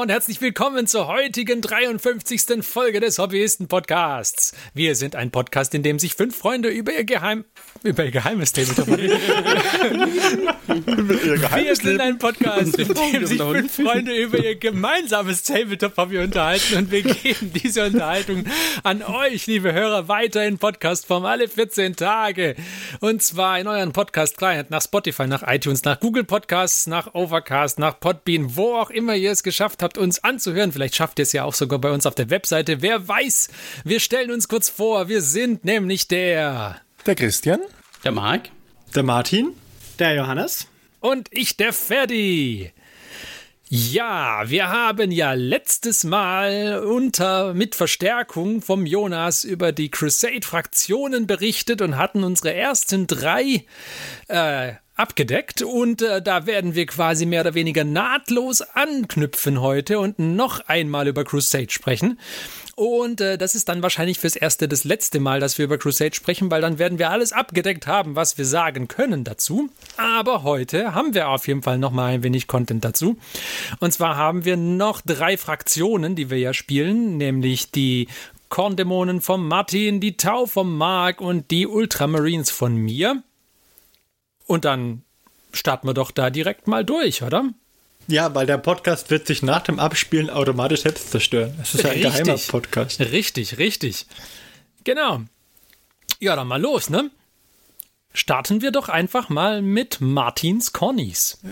und herzlich willkommen zur heutigen 53. Folge des Hobbyisten-Podcasts. Wir sind ein Podcast, in dem sich fünf Freunde über ihr Geheim... über ihr geheimes Tabletop... Wir sind ein Podcast, in dem sich fünf Freunde über ihr gemeinsames Tabletop-Hobby unterhalten und wir geben diese Unterhaltung an euch, liebe Hörer, weiter in Podcastform alle 14 Tage. Und zwar in euren Podcast-Client nach Spotify, nach iTunes, nach Google Podcasts, nach Overcast, nach Podbean, wo auch immer ihr es geschafft habt, uns anzuhören. Vielleicht schafft ihr es ja auch sogar bei uns auf der Webseite. Wer weiß? Wir stellen uns kurz vor. Wir sind nämlich der. Der Christian. Der Marc. Der Martin. Der Johannes. Und ich, der Ferdi. Ja, wir haben ja letztes Mal unter mit Verstärkung vom Jonas über die Crusade-Fraktionen berichtet und hatten unsere ersten drei äh, abgedeckt und äh, da werden wir quasi mehr oder weniger nahtlos anknüpfen heute und noch einmal über Crusade sprechen. Und äh, das ist dann wahrscheinlich fürs erste das letzte Mal, dass wir über Crusade sprechen, weil dann werden wir alles abgedeckt haben, was wir sagen können dazu. Aber heute haben wir auf jeden Fall noch mal ein wenig Content dazu. Und zwar haben wir noch drei Fraktionen, die wir ja spielen, nämlich die Korndämonen vom Martin, die Tau vom Mark und die Ultramarines von mir. Und dann starten wir doch da direkt mal durch, oder? Ja, weil der Podcast wird sich nach dem Abspielen automatisch selbst zerstören. Es ist ja ein Richtig. geheimer Podcast. Richtig, richtig. Genau. Ja, dann mal los, ne? Starten wir doch einfach mal mit Martins Cornies.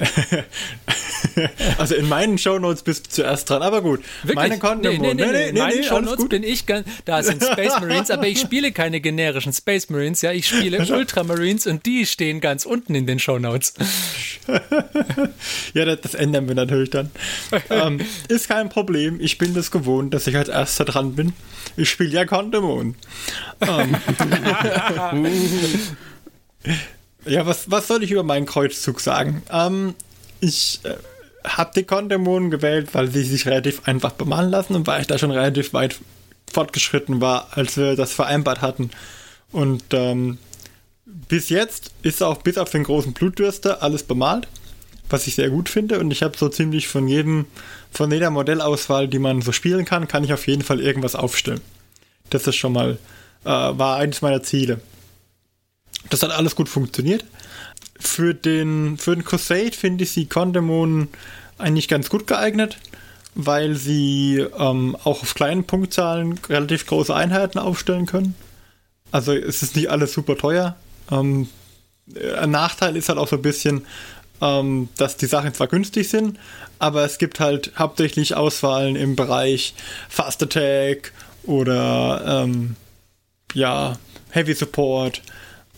Also in meinen Shownotes bist du zuerst dran, aber gut. Wirklich? Meine Konten nee, nee, nee, nee, In meinen alles Shownotes bin ich ganz, da sind Space Marines, aber ich spiele keine generischen Space Marines, ja, ich spiele Ultramarines und die stehen ganz unten in den Shownotes. Ja, das, das ändern wir natürlich dann. ähm, ist kein Problem. Ich bin das gewohnt, dass ich als erster dran bin. Ich spiele ja Condemon. Ähm. Ja, was, was soll ich über meinen Kreuzzug sagen? Ähm, ich äh, habe die Condemon gewählt, weil sie sich relativ einfach bemalen lassen und weil ich da schon relativ weit fortgeschritten war, als wir das vereinbart hatten. Und ähm, bis jetzt ist auch bis auf den großen Blutdürster alles bemalt, was ich sehr gut finde. Und ich habe so ziemlich von jedem, von jeder Modellauswahl, die man so spielen kann, kann ich auf jeden Fall irgendwas aufstellen. Das ist schon mal, äh, war eines meiner Ziele. Das hat alles gut funktioniert. Für den, für den Crusade finde ich sie Condemon eigentlich ganz gut geeignet, weil sie ähm, auch auf kleinen Punktzahlen relativ große Einheiten aufstellen können. Also es ist nicht alles super teuer. Ähm, ein Nachteil ist halt auch so ein bisschen, ähm, dass die Sachen zwar günstig sind, aber es gibt halt hauptsächlich Auswahlen im Bereich Fast Attack oder ähm, ja, Heavy Support.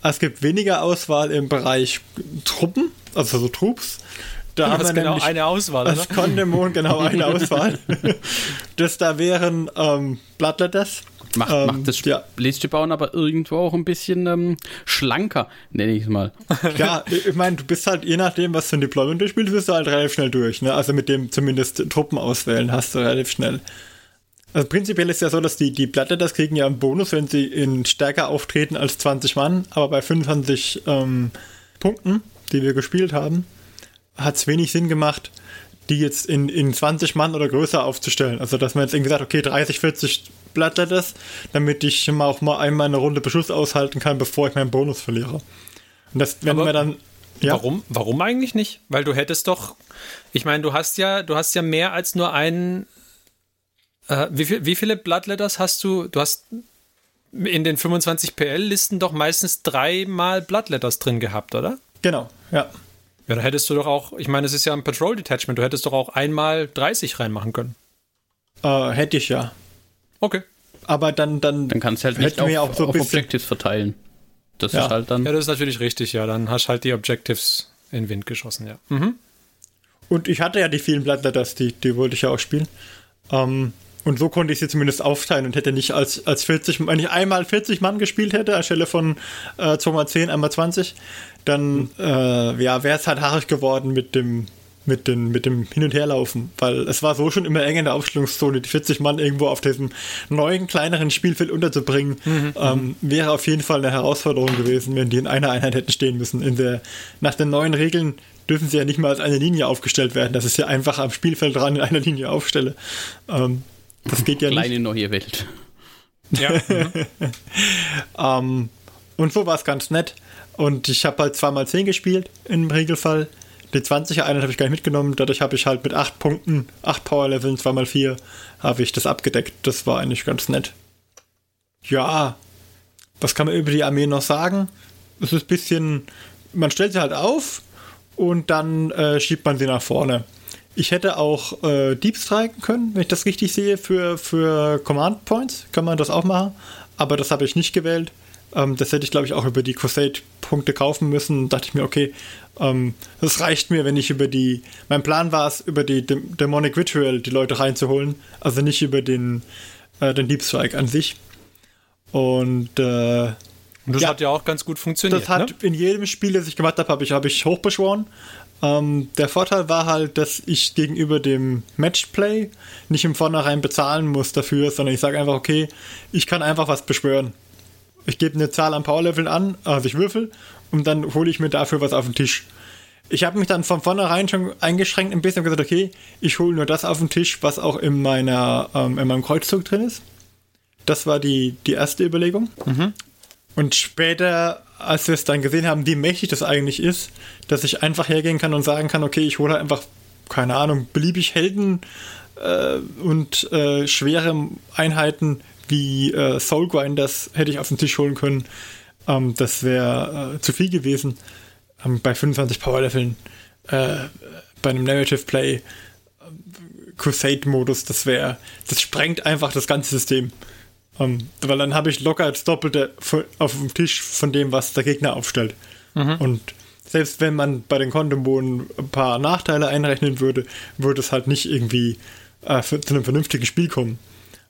Es gibt weniger Auswahl im Bereich Truppen, also so Troops. Da Du haben hast wir genau nämlich eine Auswahl, als? Condemon genau eine Auswahl. das da wären ähm, Bloodletters. Macht, Ähm, macht das ja. Liste bauen aber irgendwo auch ein bisschen ähm, schlanker, nenne ich es mal. Ja, ich meine, du bist halt, je nachdem, was für ein Deployment du spielst, bist du halt relativ schnell durch. Ne? Also mit dem zumindest Truppen auswählen hast du relativ schnell. Also prinzipiell ist ja so, dass die, die Bloodletters kriegen ja einen Bonus, wenn sie in stärker auftreten als 20 Mann, aber bei 25 ähm, Punkten, die wir gespielt haben, hat es wenig Sinn gemacht, die jetzt in, in 20 Mann oder größer aufzustellen. Also dass man jetzt irgendwie sagt, okay, 30, 40 Bloodletters, damit ich mal auch mal einmal eine Runde Beschuss aushalten kann, bevor ich meinen Bonus verliere. Und das, wenn Aber wir dann. Ja, Warum? Warum eigentlich nicht? Weil du hättest doch, ich meine, du hast ja, du hast ja mehr als nur einen. Äh, wie, viel, wie viele Bloodletters hast du? Du hast in den 25 PL-Listen doch meistens dreimal Bloodletters drin gehabt, oder? genau, ja. Ja, da hättest du doch auch, ich meine, es ist ja ein Patrol Detachment, du hättest doch auch einmal 30 reinmachen können. Äh, hätte ich ja. Okay. Aber dann, dann, Dann kannst du halt nicht auf, auch so ein auf. Objectives verteilen. Das Ja. ist halt dann. Ja, das ist natürlich richtig, ja. Dann hast halt die Objectives in den Wind geschossen, ja. Mhm. Und ich hatte ja die vielen Bloodletters, die, die wollte ich ja auch spielen. Ähm, und so konnte ich sie zumindest aufteilen und hätte nicht als, als 40, wenn ich einmal 40 Mann gespielt hätte, anstelle von äh, 2x10, einmal 20, dann äh, ja, wäre es halt haarig geworden mit dem, mit, den, mit dem Hin- und Herlaufen, weil es war so schon immer eng in der Aufstellungszone, die 40 Mann irgendwo auf diesem neuen, kleineren Spielfeld unterzubringen, mhm, ähm, wäre auf jeden Fall eine Herausforderung gewesen, wenn die in einer Einheit hätten stehen müssen. In der, nach den neuen Regeln dürfen sie ja nicht mal als eine Linie aufgestellt werden, das ist ja einfach am Spielfeld dran in einer Linie aufstelle. Ähm, das geht ja Kleine nicht. Kleine neue Welt. Ja. ähm, und so war es ganz nett. Und ich habe halt zweimal 10 gespielt im Regelfall. Die 20er Einheit habe ich gar nicht mitgenommen. Dadurch habe ich halt mit 8 Punkten, 8 Power-Leveln, 2x4, habe ich das abgedeckt. Das war eigentlich ganz nett. Ja, was kann man über die Armee noch sagen? Es ist ein bisschen, man stellt sie halt auf und dann äh, schiebt man sie nach vorne. Ich hätte auch äh, Deep striken können, wenn ich das richtig sehe, für, für Command Points. Kann man das auch machen. Aber das habe ich nicht gewählt. Ähm, das hätte ich, glaube ich, auch über die Crusade-Punkte kaufen müssen. Dachte ich mir, okay, ähm, das reicht mir, wenn ich über die. Mein Plan war es, über die Demonic Ritual die Leute reinzuholen. Also nicht über den, äh, den Deep Strike an sich. Und, äh, und das ja, hat ja auch ganz gut funktioniert. Das hat ne? in jedem Spiel, das ich gemacht habe, habe ich, hab ich hochbeschworen. Ähm, der Vorteil war halt, dass ich gegenüber dem Matchplay nicht im Vornherein bezahlen muss dafür, sondern ich sage einfach, okay, ich kann einfach was beschwören. Ich gebe eine Zahl an Powerleveln an, also ich würfel, und dann hole ich mir dafür was auf den Tisch. Ich habe mich dann von vornherein schon eingeschränkt ein bisschen und gesagt, okay, ich hole nur das auf den Tisch, was auch in, meiner, ähm, in meinem Kreuzzug drin ist. Das war die, die erste Überlegung. Mhm. Und später als wir es dann gesehen haben, wie mächtig das eigentlich ist, dass ich einfach hergehen kann und sagen kann, okay, ich hole einfach, keine Ahnung, beliebig Helden äh, und äh, schwere Einheiten wie äh, Soul Grinders hätte ich auf den Tisch holen können. Ähm, das wäre äh, zu viel gewesen. Ähm, bei 25 Powerleveln, äh, bei einem Narrative Play, äh, Crusade-Modus, das wäre, das sprengt einfach das ganze System. Um, ähm, weil dann habe ich locker das Doppelte auf dem Tisch von dem, was der Gegner aufstellt. Mhm. Und selbst wenn man bei den Kondombonen ein paar Nachteile einrechnen würde, würde es halt nicht irgendwie äh, für, zu einem vernünftigen Spiel kommen.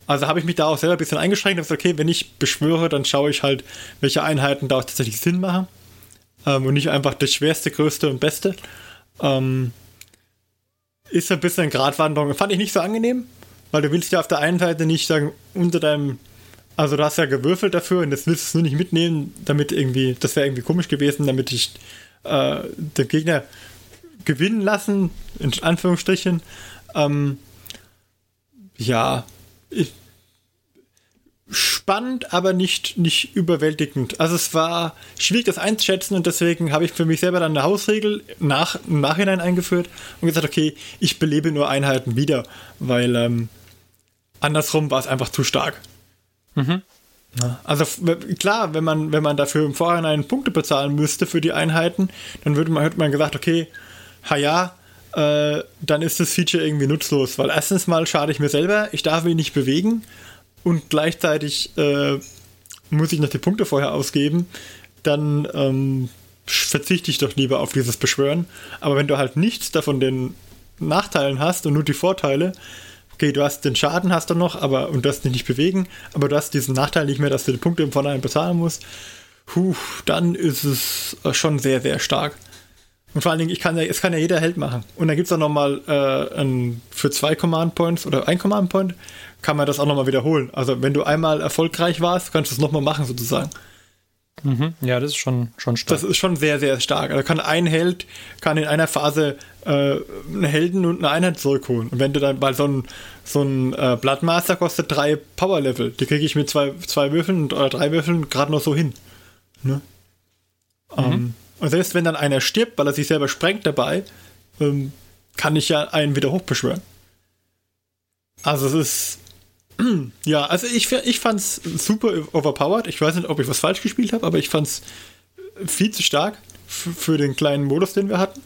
Also habe ich mich da auch selber ein bisschen eingeschränkt und gesagt, okay, wenn ich beschwöre, dann schaue ich halt, welche Einheiten da auch tatsächlich Sinn machen. Ähm, und nicht einfach das schwerste, größte und beste. Ähm, ist ein bisschen Gratwanderung. Fand ich nicht so angenehm, weil du willst ja auf der einen Seite nicht sagen, unter deinem also du hast ja gewürfelt dafür und das willst du es nur nicht mitnehmen, damit irgendwie, das wäre irgendwie komisch gewesen, damit ich äh, den Gegner gewinnen lassen, in Anführungsstrichen. Ähm, ja, ich, spannend, aber nicht, nicht überwältigend. Also es war schwierig, das einzuschätzen und deswegen habe ich für mich selber dann eine Hausregel nach, im Nachhinein eingeführt und gesagt, okay, ich belebe nur Einheiten wieder, weil ähm, andersrum war es einfach zu stark. Mhm. Also klar, wenn man, wenn man dafür im Vorhinein Punkte bezahlen müsste für die Einheiten, dann würde man, hätte man gesagt, okay, ha ja, äh, dann ist das Feature irgendwie nutzlos, weil erstens mal schade ich mir selber, ich darf mich nicht bewegen und gleichzeitig äh, muss ich noch die Punkte vorher ausgeben, dann ähm, verzichte ich doch lieber auf dieses Beschwören. Aber wenn du halt nichts davon den Nachteilen hast und nur die Vorteile, okay, du hast den Schaden hast du noch, aber und du hast dich nicht bewegen, aber du hast diesen Nachteil nicht mehr, dass du die Punkte im Vorhinein bezahlen musst. Puh, dann ist es äh, schon sehr, sehr stark. Und vor allen Dingen, ich kann ja, es kann ja jeder Held machen. Und dann gibt es auch nochmal äh, für zwei Command Points oder ein Command Point, kann man das auch nochmal wiederholen. Also wenn du einmal erfolgreich warst, kannst du es nochmal machen sozusagen. Mhm. Ja, das ist schon, schon stark. Das ist schon sehr, sehr stark. Also kann ein Held kann in einer Phase äh, einen Helden und eine Einheit zurückholen. Und wenn du dann bei so ein, so ein äh, Bloodmaster kostet drei Power-Level, die kriege ich mit zwei, zwei Würfeln oder drei Würfeln gerade noch so hin. Ne? Mhm. Um, und selbst wenn dann einer stirbt, weil er sich selber sprengt dabei, ähm, kann ich ja einen wieder hochbeschwören. Also es ist ja, also ich, ich fand's super overpowered. Ich weiß nicht, ob ich was falsch gespielt habe, aber ich fand's viel zu stark für den kleinen Modus, den wir hatten.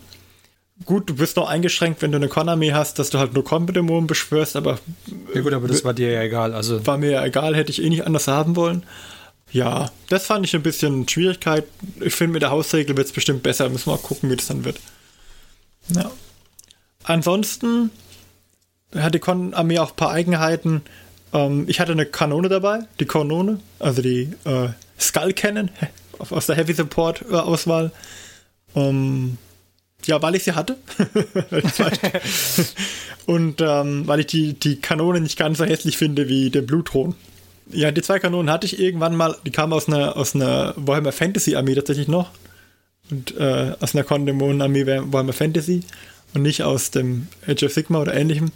Gut, du bist noch eingeschränkt, wenn du eine Konami hast, dass du halt nur Combat-Dämonen beschwörst, aber. Ja, gut, aber das war dir ja egal. Also. War mir ja egal, hätte ich eh nicht anders haben wollen. Ja, das fand ich ein bisschen Schwierigkeit. Ich finde, mit der Hausregel wird es bestimmt besser. Müssen wir mal gucken, wie das dann wird. Ja. Ansonsten hat die Con-Armee auch ein paar Eigenheiten. Ähm, ich hatte eine Kanone dabei, die Kanone, also die äh, Skull Cannon aus der Heavy Support äh, Auswahl. Ähm, Ja, weil ich sie hatte. und ähm, weil ich die, die Kanone nicht ganz so hässlich finde wie den Blutthron. Ja, die zwei Kanonen hatte ich irgendwann mal, die kamen aus einer, aus einer Warhammer Fantasy Armee tatsächlich noch. Und äh, aus einer Kondemon Armee Warhammer Fantasy und nicht aus dem Age of Sigma oder ähnlichem.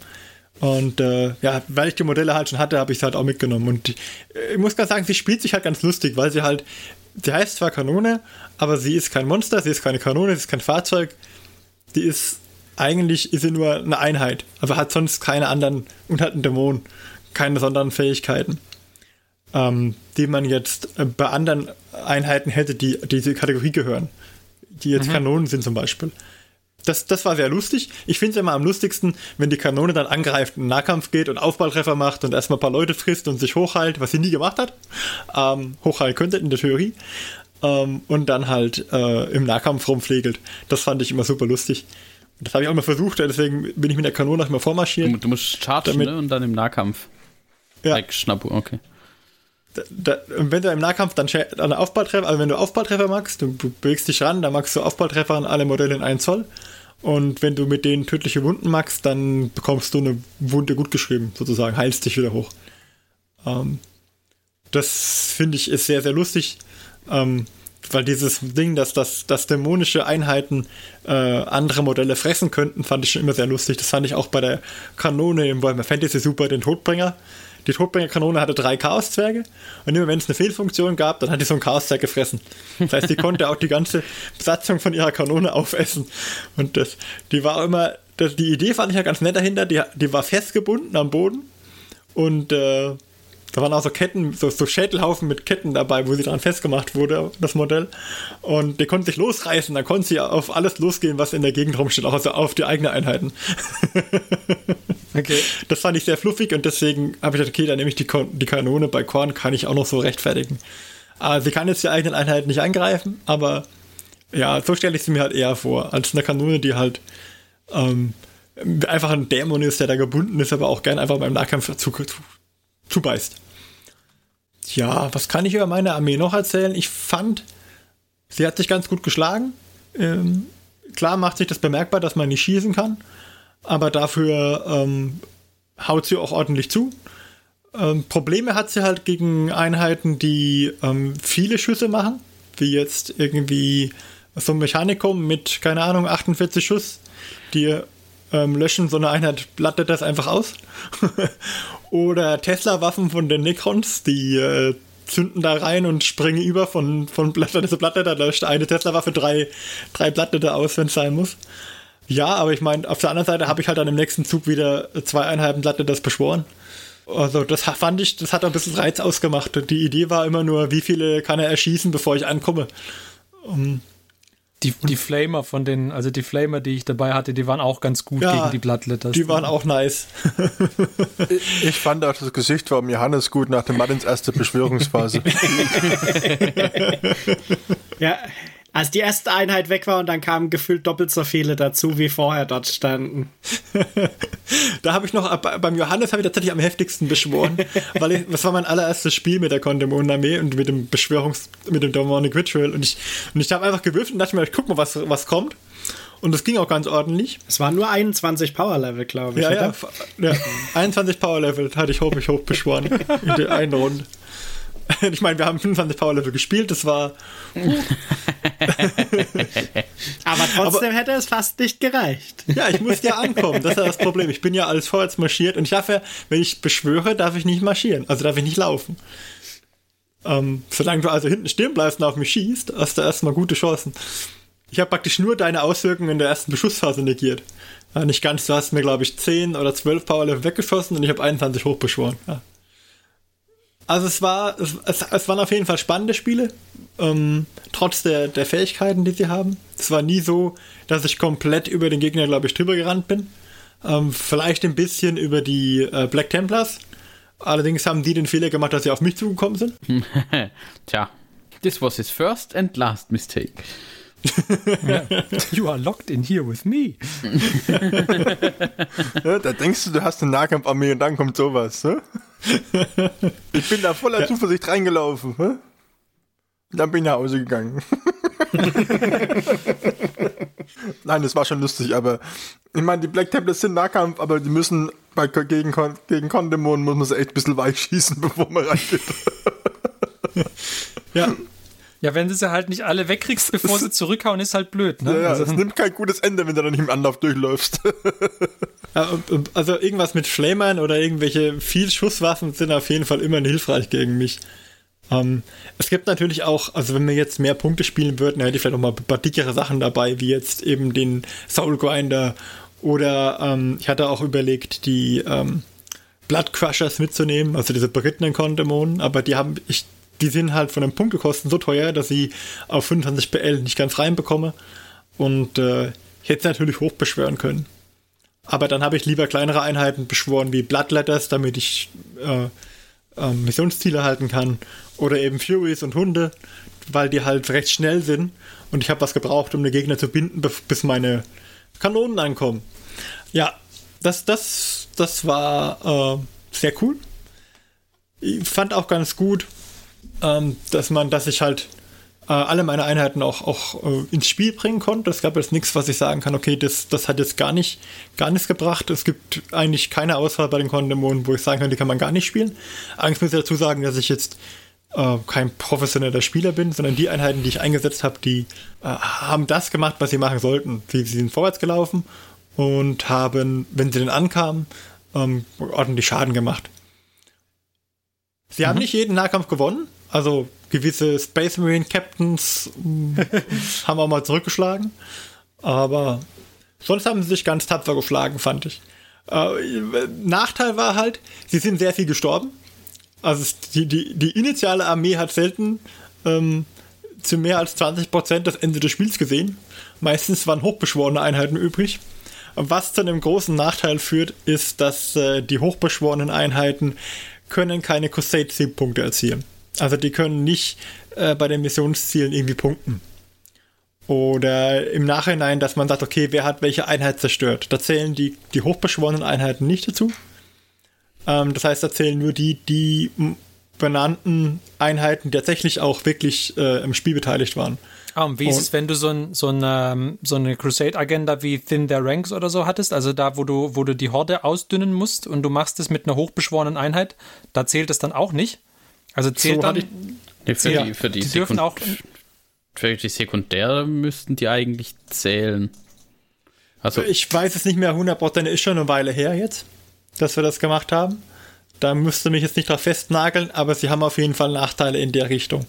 Und äh, ja, weil ich die Modelle halt schon hatte, habe ich es halt auch mitgenommen. Und die, ich muss ganz sagen, sie spielt sich halt ganz lustig, weil sie halt, sie heißt zwar Kanone, aber sie ist kein Monster, sie ist keine Kanone, sie ist kein Fahrzeug. Die ist, eigentlich ist sie nur eine Einheit, aber hat sonst keine anderen, und hat einen Dämon, keine besonderen Fähigkeiten, ähm, die man jetzt äh, bei anderen Einheiten hätte, die diese Kategorie gehören. Die jetzt mhm. Kanonen sind zum Beispiel. Das, das war sehr lustig. Ich finde es immer am lustigsten, wenn die Kanone dann angreift, in den Nahkampf geht und Aufballtreffer macht und erstmal ein paar Leute frisst und sich hochheilt, was sie nie gemacht hat. Ähm, hochheilen könnte in der Theorie. Ähm, und dann halt äh, im Nahkampf rumflegelt. Das fand ich immer super lustig. Das habe ich auch mal versucht, deswegen bin ich mit der Kanone auch immer vormarschiert. Du, du musst chargen damit, ne? und dann im Nahkampf. Ja. Like Schnappu, okay. Da, da, wenn du im Nahkampf dann einen Aufballtreffer, also wenn du Aufballtreffer magst, du bewegst dich ran, dann magst du Aufballtreffer an alle Modelle in 1 Zoll. Und wenn du mit denen tödliche Wunden machst, dann bekommst du eine Wunde gut geschrieben, sozusagen, heilst dich wieder hoch. Ähm, das finde ich ist sehr, sehr lustig, ähm, weil dieses Ding, dass, dass, dass dämonische Einheiten äh, andere Modelle fressen könnten, fand ich schon immer sehr lustig. Das fand ich auch bei der Kanone im Warhammer Fantasy Super, den Todbringer. Die Todbringerkanone hatte drei Chaoszwerge und immer wenn es eine Fehlfunktion gab, dann hat die so ein Chaoszwerg gefressen. Das heißt, die konnte auch die ganze Besatzung von ihrer Kanone aufessen. Und das, die war immer, das, die Idee fand ich ja ganz nett dahinter, die, die war festgebunden am Boden und äh, da waren auch so Ketten, so, so Schädelhaufen mit Ketten dabei, wo sie dran festgemacht wurde, das Modell. Und die konnte sich losreißen, dann konnte sie auf alles losgehen, was in der Gegend rumsteht, auch also auf die eigenen Einheiten. okay. Das fand ich sehr fluffig und deswegen habe ich gedacht, okay, dann nehme ich die, die Kanone bei Korn, kann ich auch noch so rechtfertigen. Also sie kann jetzt die eigenen Einheiten nicht angreifen, aber ja, so stelle ich sie mir halt eher vor, als eine Kanone, die halt ähm, einfach ein Dämon ist, der da gebunden ist, aber auch gern einfach beim Nahkampf zu, zu, zubeißt. Ja, was kann ich über meine Armee noch erzählen? Ich fand, sie hat sich ganz gut geschlagen. Ähm, klar macht sich das bemerkbar, dass man nicht schießen kann, aber dafür ähm, haut sie auch ordentlich zu. Ähm, Probleme hat sie halt gegen Einheiten, die ähm, viele Schüsse machen, wie jetzt irgendwie so ein Mechanikum mit, keine Ahnung, 48 Schuss, die ähm, löschen so eine Einheit, blattet das einfach aus. Oder Tesla-Waffen von den Necrons, die äh, zünden da rein und springen über von, von Blatter zu Blatter. Da löscht eine Tesla-Waffe drei, drei Blattete aus, wenn es sein muss. Ja, aber ich meine, auf der anderen Seite habe ich halt dann im nächsten Zug wieder zweieinhalb Blatte das beschworen. Also das fand ich, das hat ein bisschen Reiz ausgemacht. Die Idee war immer nur, wie viele kann er erschießen, bevor ich ankomme. Um, die, die Flamer von den, also die Flamer, die ich dabei hatte, die waren auch ganz gut ja, gegen die Bloodletters. Die waren auch nice. ich, ich, fand auch das Gesicht von Johannes gut nach dem Martins erste Beschwörungsphase. ja, als die erste Einheit weg war und dann kamen gefühlt doppelt so viele dazu, wie vorher dort standen. da habe ich noch, beim Johannes habe ich tatsächlich am heftigsten beschworen, weil ich, das war mein allererstes Spiel mit der Kondemon-Armee und mit dem Beschwörungs-, mit dem Demonic Ritual und ich, und ich habe einfach gewürfelt und dachte mir, ich guck mal, was, was kommt. Und das ging auch ganz ordentlich. Es waren nur 21 Power-Level, glaube ich. Ja, ja, ja, 21 Power-Level hatte ich hoch, ich hoch beschworen in der einen Runde. Ich meine, wir haben 25 Power Level gespielt, das war. Aber trotzdem Aber, hätte es fast nicht gereicht. Ja, ich musste ja ankommen, das ist ja das Problem. Ich bin ja alles vorwärts marschiert und ich darf ja, wenn ich beschwöre, darf ich nicht marschieren, also darf ich nicht laufen. Ähm, solange du also hinten stehen bleibst und auf mich schießt, hast du erstmal gute Chancen. Ich habe praktisch nur deine Auswirkungen in der ersten Beschussphase negiert. Ja, nicht ganz, du hast mir, glaube ich, 10 oder 12 Power Level weggeschossen und ich habe 21 hochbeschworen. Ja. Also es war, es, es, es, waren auf jeden Fall spannende Spiele, ähm, trotz der, der Fähigkeiten, die sie haben. Es war nie so, dass ich komplett über den Gegner, glaube ich, drüber gerannt bin. Ähm, vielleicht ein bisschen über die äh, Black Templars. Allerdings haben die den Fehler gemacht, dass sie auf mich zugekommen sind. Tja, this was his first and last mistake. You are locked in here with me. ja, da denkst du, du hast eine Nahkampfarmee und dann kommt sowas. Ne? Ich bin da voller ja. Zuversicht reingelaufen. Dann bin ich nach Hause gegangen. Nein, das war schon lustig, aber ich meine, die Black Templars sind Nahkampf, aber die müssen bei, gegen, gegen Kondemon muss man sie echt ein bisschen weich schießen, bevor man reingeht. Ja, Ja, wenn du sie halt nicht alle wegkriegst, bevor sie zurückhauen, ist halt blöd, ne? Ja, ja, also, es nimmt kein gutes Ende, wenn du dann nicht im Anlauf durchläufst. Also irgendwas mit Flamern oder irgendwelche Vielschusswaffen sind auf jeden Fall immer hilfreich gegen mich. Ähm, es gibt natürlich auch, also wenn wir jetzt mehr Punkte spielen würden, hätte ich vielleicht noch mal ein paar dickere Sachen dabei, wie jetzt eben den Soul Grinder oder ähm, ich hatte auch überlegt, die ähm, Blood Crushers mitzunehmen, also diese berittenen Kondämonen, aber die haben, ich, die sind halt von den Punktekosten so teuer, dass ich auf 25 BL nicht ganz reinbekomme und äh, ich hätte sie natürlich hochbeschwören können. Aber dann habe ich lieber kleinere Einheiten beschworen wie Bloodletters, damit ich äh, äh, Missionsziele halten kann. Oder eben Furies und Hunde, weil die halt recht schnell sind. Und ich habe was gebraucht, um den Gegner zu binden, bis meine Kanonen ankommen. Ja, das, das, das war äh, sehr cool. Ich fand auch ganz gut, ähm, dass man, dass ich halt äh, alle meine Einheiten auch, auch äh, ins Spiel bringen konnte. Es gab jetzt nichts, was ich sagen kann, okay, das, das hat jetzt gar nicht, gar nichts gebracht. Es gibt eigentlich keine Auswahl bei den Kondämonen, wo ich sagen kann, die kann man gar nicht spielen. Allerdings muss ich dazu sagen, dass ich jetzt äh, kein professioneller Spieler bin, sondern die Einheiten, die ich eingesetzt habe, die äh, haben das gemacht, was sie machen sollten. Sie, sie sind vorwärts gelaufen und haben, wenn sie dann ankamen, ähm, ordentlich Schaden gemacht. Sie haben nicht jeden Nahkampf gewonnen. Also gewisse Space Marine Captains haben auch mal zurückgeschlagen. Aber sonst haben sie sich ganz tapfer geschlagen, fand ich. Äh, Nachteil war halt, sie sind sehr viel gestorben. Also die, die, die initiale Armee hat selten ähm, zu mehr als 20% das Ende des Spiels gesehen. Meistens waren hochbeschworene Einheiten übrig. Was zu einem großen Nachteil führt, ist, dass äh, die hochbeschworenen Einheiten können keine Crusade-Siegpunkte erzielen. Also die können nicht äh, bei den Missionszielen irgendwie punkten. Oder im Nachhinein, dass man sagt, okay, wer hat welche Einheit zerstört. Da zählen die, die hochbeschworenen Einheiten nicht dazu. Ähm, das heißt, da zählen nur die, die benannten Einheiten, die tatsächlich auch wirklich äh, im Spiel beteiligt waren. Ah, und wie ist Und- es, wenn du so, ein, so, eine, so eine Crusade-Agenda wie Thin Their Ranks oder so hattest? Also da, wo du, wo du die Horde ausdünnen musst und du machst es mit einer hochbeschworenen Einheit, da zählt es dann auch nicht? Also zählt So dann, Nee, für, Ja, die, für, die die dürfen auch- für die Sekundäre müssten die eigentlich zählen. Also, Ich weiß es nicht mehr 100%, ist schon eine Weile her jetzt, dass wir das gemacht haben. Da müsste mich jetzt nicht drauf festnageln, aber sie haben auf jeden Fall Nachteile in der Richtung.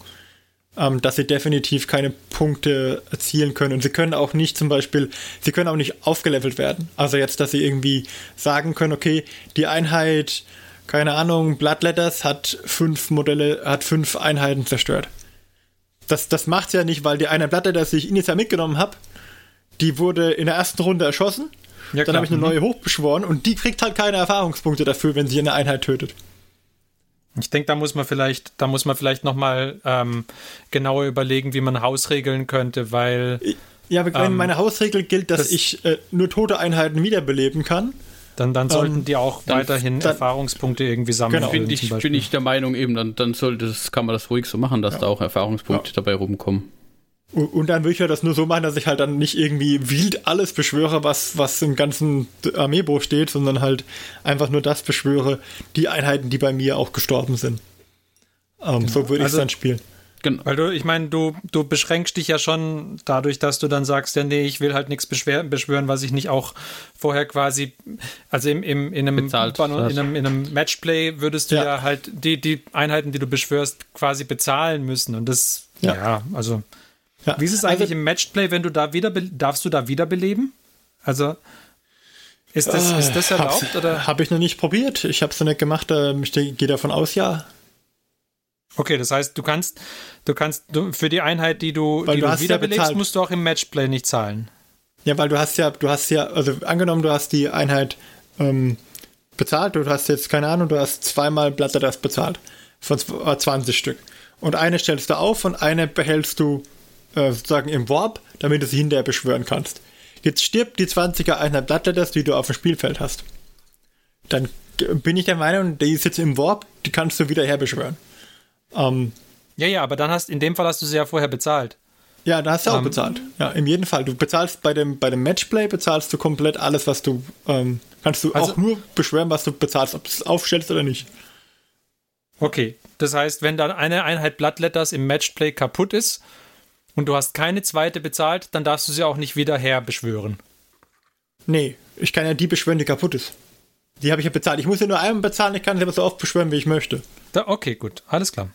Ähm, dass sie definitiv keine Punkte erzielen können. Und sie können auch nicht zum Beispiel, sie können auch nicht aufgelevelt werden. Also jetzt, dass sie irgendwie sagen können, okay, die Einheit, keine Ahnung, Bloodletters hat fünf Modelle, hat fünf Einheiten zerstört. Das, das macht's ja nicht, weil die eine Bloodletters, die ich initial mitgenommen habe, die wurde in der ersten Runde erschossen. Ja, dann habe ich eine Mhm. neue hochbeschworen und die kriegt halt keine Erfahrungspunkte dafür, wenn sie eine Einheit tötet. Ich denke, da muss man vielleicht, da muss man vielleicht nochmal ähm, genauer überlegen, wie man Hausregeln könnte, weil Ja, aber Ähm, meine Hausregel gilt, dass das- ich äh, nur tote Einheiten wiederbeleben kann, dann, dann sollten Ähm, die auch dann- weiterhin dann- Erfahrungspunkte irgendwie sammeln. Genau. bin, ich, bin ich der Meinung eben, dann, dann sollte das, kann man das ruhig so machen, dass da auch Erfahrungspunkte dabei rumkommen. und dann würde ich ja das nur so machen, dass ich halt dann nicht irgendwie wild alles beschwöre, was, was im ganzen Armeebuch steht, sondern halt einfach nur das beschwöre, die Einheiten, die bei mir auch gestorben sind. Ähm, So würde ich es Also- dann spielen. Genau. Weil du, ich meine, du, du beschränkst dich ja schon dadurch, dass du dann sagst, ja, nee, ich will halt nichts beschwer- beschwören, was ich nicht auch vorher quasi, also im, im, in, einem, Bezahlt in, einem, in einem Matchplay würdest du ja, Ja. halt die, die Einheiten, die du beschwörst, quasi bezahlen müssen. Und das, ja, Ja. also. Ja. Wie ist es Also- eigentlich im Matchplay, wenn du da wieder, darfst du da wiederbeleben? Also, ist das, ist das erlaubt? Oder? Habe ich noch nicht probiert. Ich habe es noch nicht gemacht. äh, Ich gehe davon aus, ja. Okay, das heißt, du kannst, du kannst, du, für die Einheit, die du, Weil die du du ja wiederbelebst, bezahlt. musst du auch im Matchplay nicht zahlen. Ja, weil du hast ja, du hast ja, also angenommen, du hast die Einheit ähm, bezahlt, du hast jetzt, keine Ahnung, du hast zweimal Blatter das bezahlt. Von zw- äh, 20 Stück. Und eine stellst du auf und eine behältst du äh, sozusagen im Warp, damit du sie hinterher beschwören kannst. Jetzt stirbt die 20er Einheit Blattletters, die du auf dem Spielfeld hast. Dann g- bin ich der Meinung, die ist jetzt im Warp, die kannst du wieder herbeschwören. Ähm, Ja, ja, aber dann hast, in dem Fall hast du sie ja vorher bezahlt. Ja, da hast du auch Ähm, bezahlt. Ja, in jedem Fall. Du bezahlst bei dem, bei dem Matchplay bezahlst du komplett alles, was du ähm, kannst du Also- auch nur beschweren, was du bezahlst, ob du es aufstellst oder nicht. Okay, das heißt, wenn dann eine Einheit Bloodletters im Matchplay kaputt ist und du hast keine zweite bezahlt, dann darfst du sie auch nicht wieder herbeschwören. Nee, ich kann ja die beschwören, die kaputt ist. Die habe ich ja bezahlt. Ich muss ja nur einmal bezahlen, ich kann sie aber so oft beschwören, wie ich möchte. Da, okay, gut, alles klar.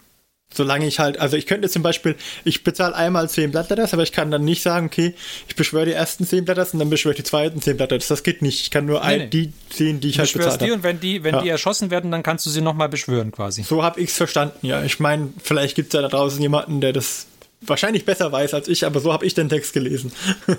Solange ich halt, also ich könnte zum Beispiel, ich bezahle einmal 10 Blattletters, aber ich kann dann nicht sagen, okay, ich beschwöre die ersten 10 Blattletters und dann beschwöre ich die zweiten 10 Blattletters. Das geht nicht. Ich kann nur ein, nee. die 10, die ich Du halt beschwörst bezahlt die habe. und wenn die, wenn Ja. die erschossen werden, dann kannst du sie nochmal beschwören quasi. So habe ich es verstanden, ja. Ich meine, vielleicht gibt es ja da draußen jemanden, der das wahrscheinlich besser weiß als ich, aber so habe ich den Text gelesen.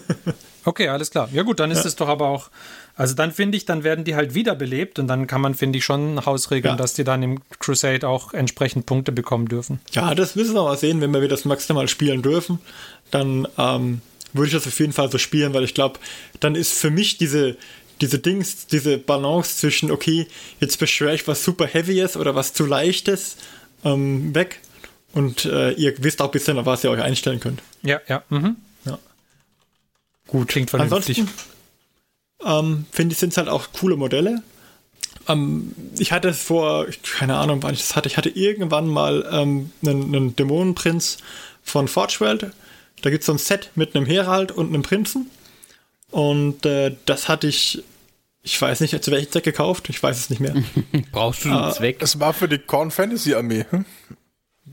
Okay, alles klar. Ja gut, dann ist es doch aber auch, also dann finde ich, dann werden die halt wiederbelebt und dann kann man, finde ich, schon hausregeln, Ja. dass die dann im Crusade auch entsprechend Punkte bekommen dürfen. ja, das müssen wir mal sehen, wenn wir das maximal spielen dürfen. Dann ähm, würde ich das auf jeden Fall so spielen, weil ich glaube, dann ist für mich diese, diese Dings, diese Balance zwischen, okay, jetzt beschwöre ich was super Heavyes oder was zu Leichtes ähm, weg. Und äh, ihr wisst auch ein bisschen, auf was ihr euch einstellen könnt. Ja, ja. Mhm. Gut. Klingt vernünftig. Ansonsten ähm, finde ich, sind es halt auch coole Modelle. Ähm, ich hatte es vor, keine Ahnung, wann ich das hatte. Ich hatte irgendwann mal ähm, einen, einen Dämonenprinz von Forge World. Da gibt es so ein Set mit einem Herald und einem Prinzen. Und äh, das hatte ich, ich weiß nicht, zu welchem Zweck gekauft. Ich weiß es nicht mehr. Brauchst du einen Zweck? Es war für die Korn Fantasy Armee. Hm?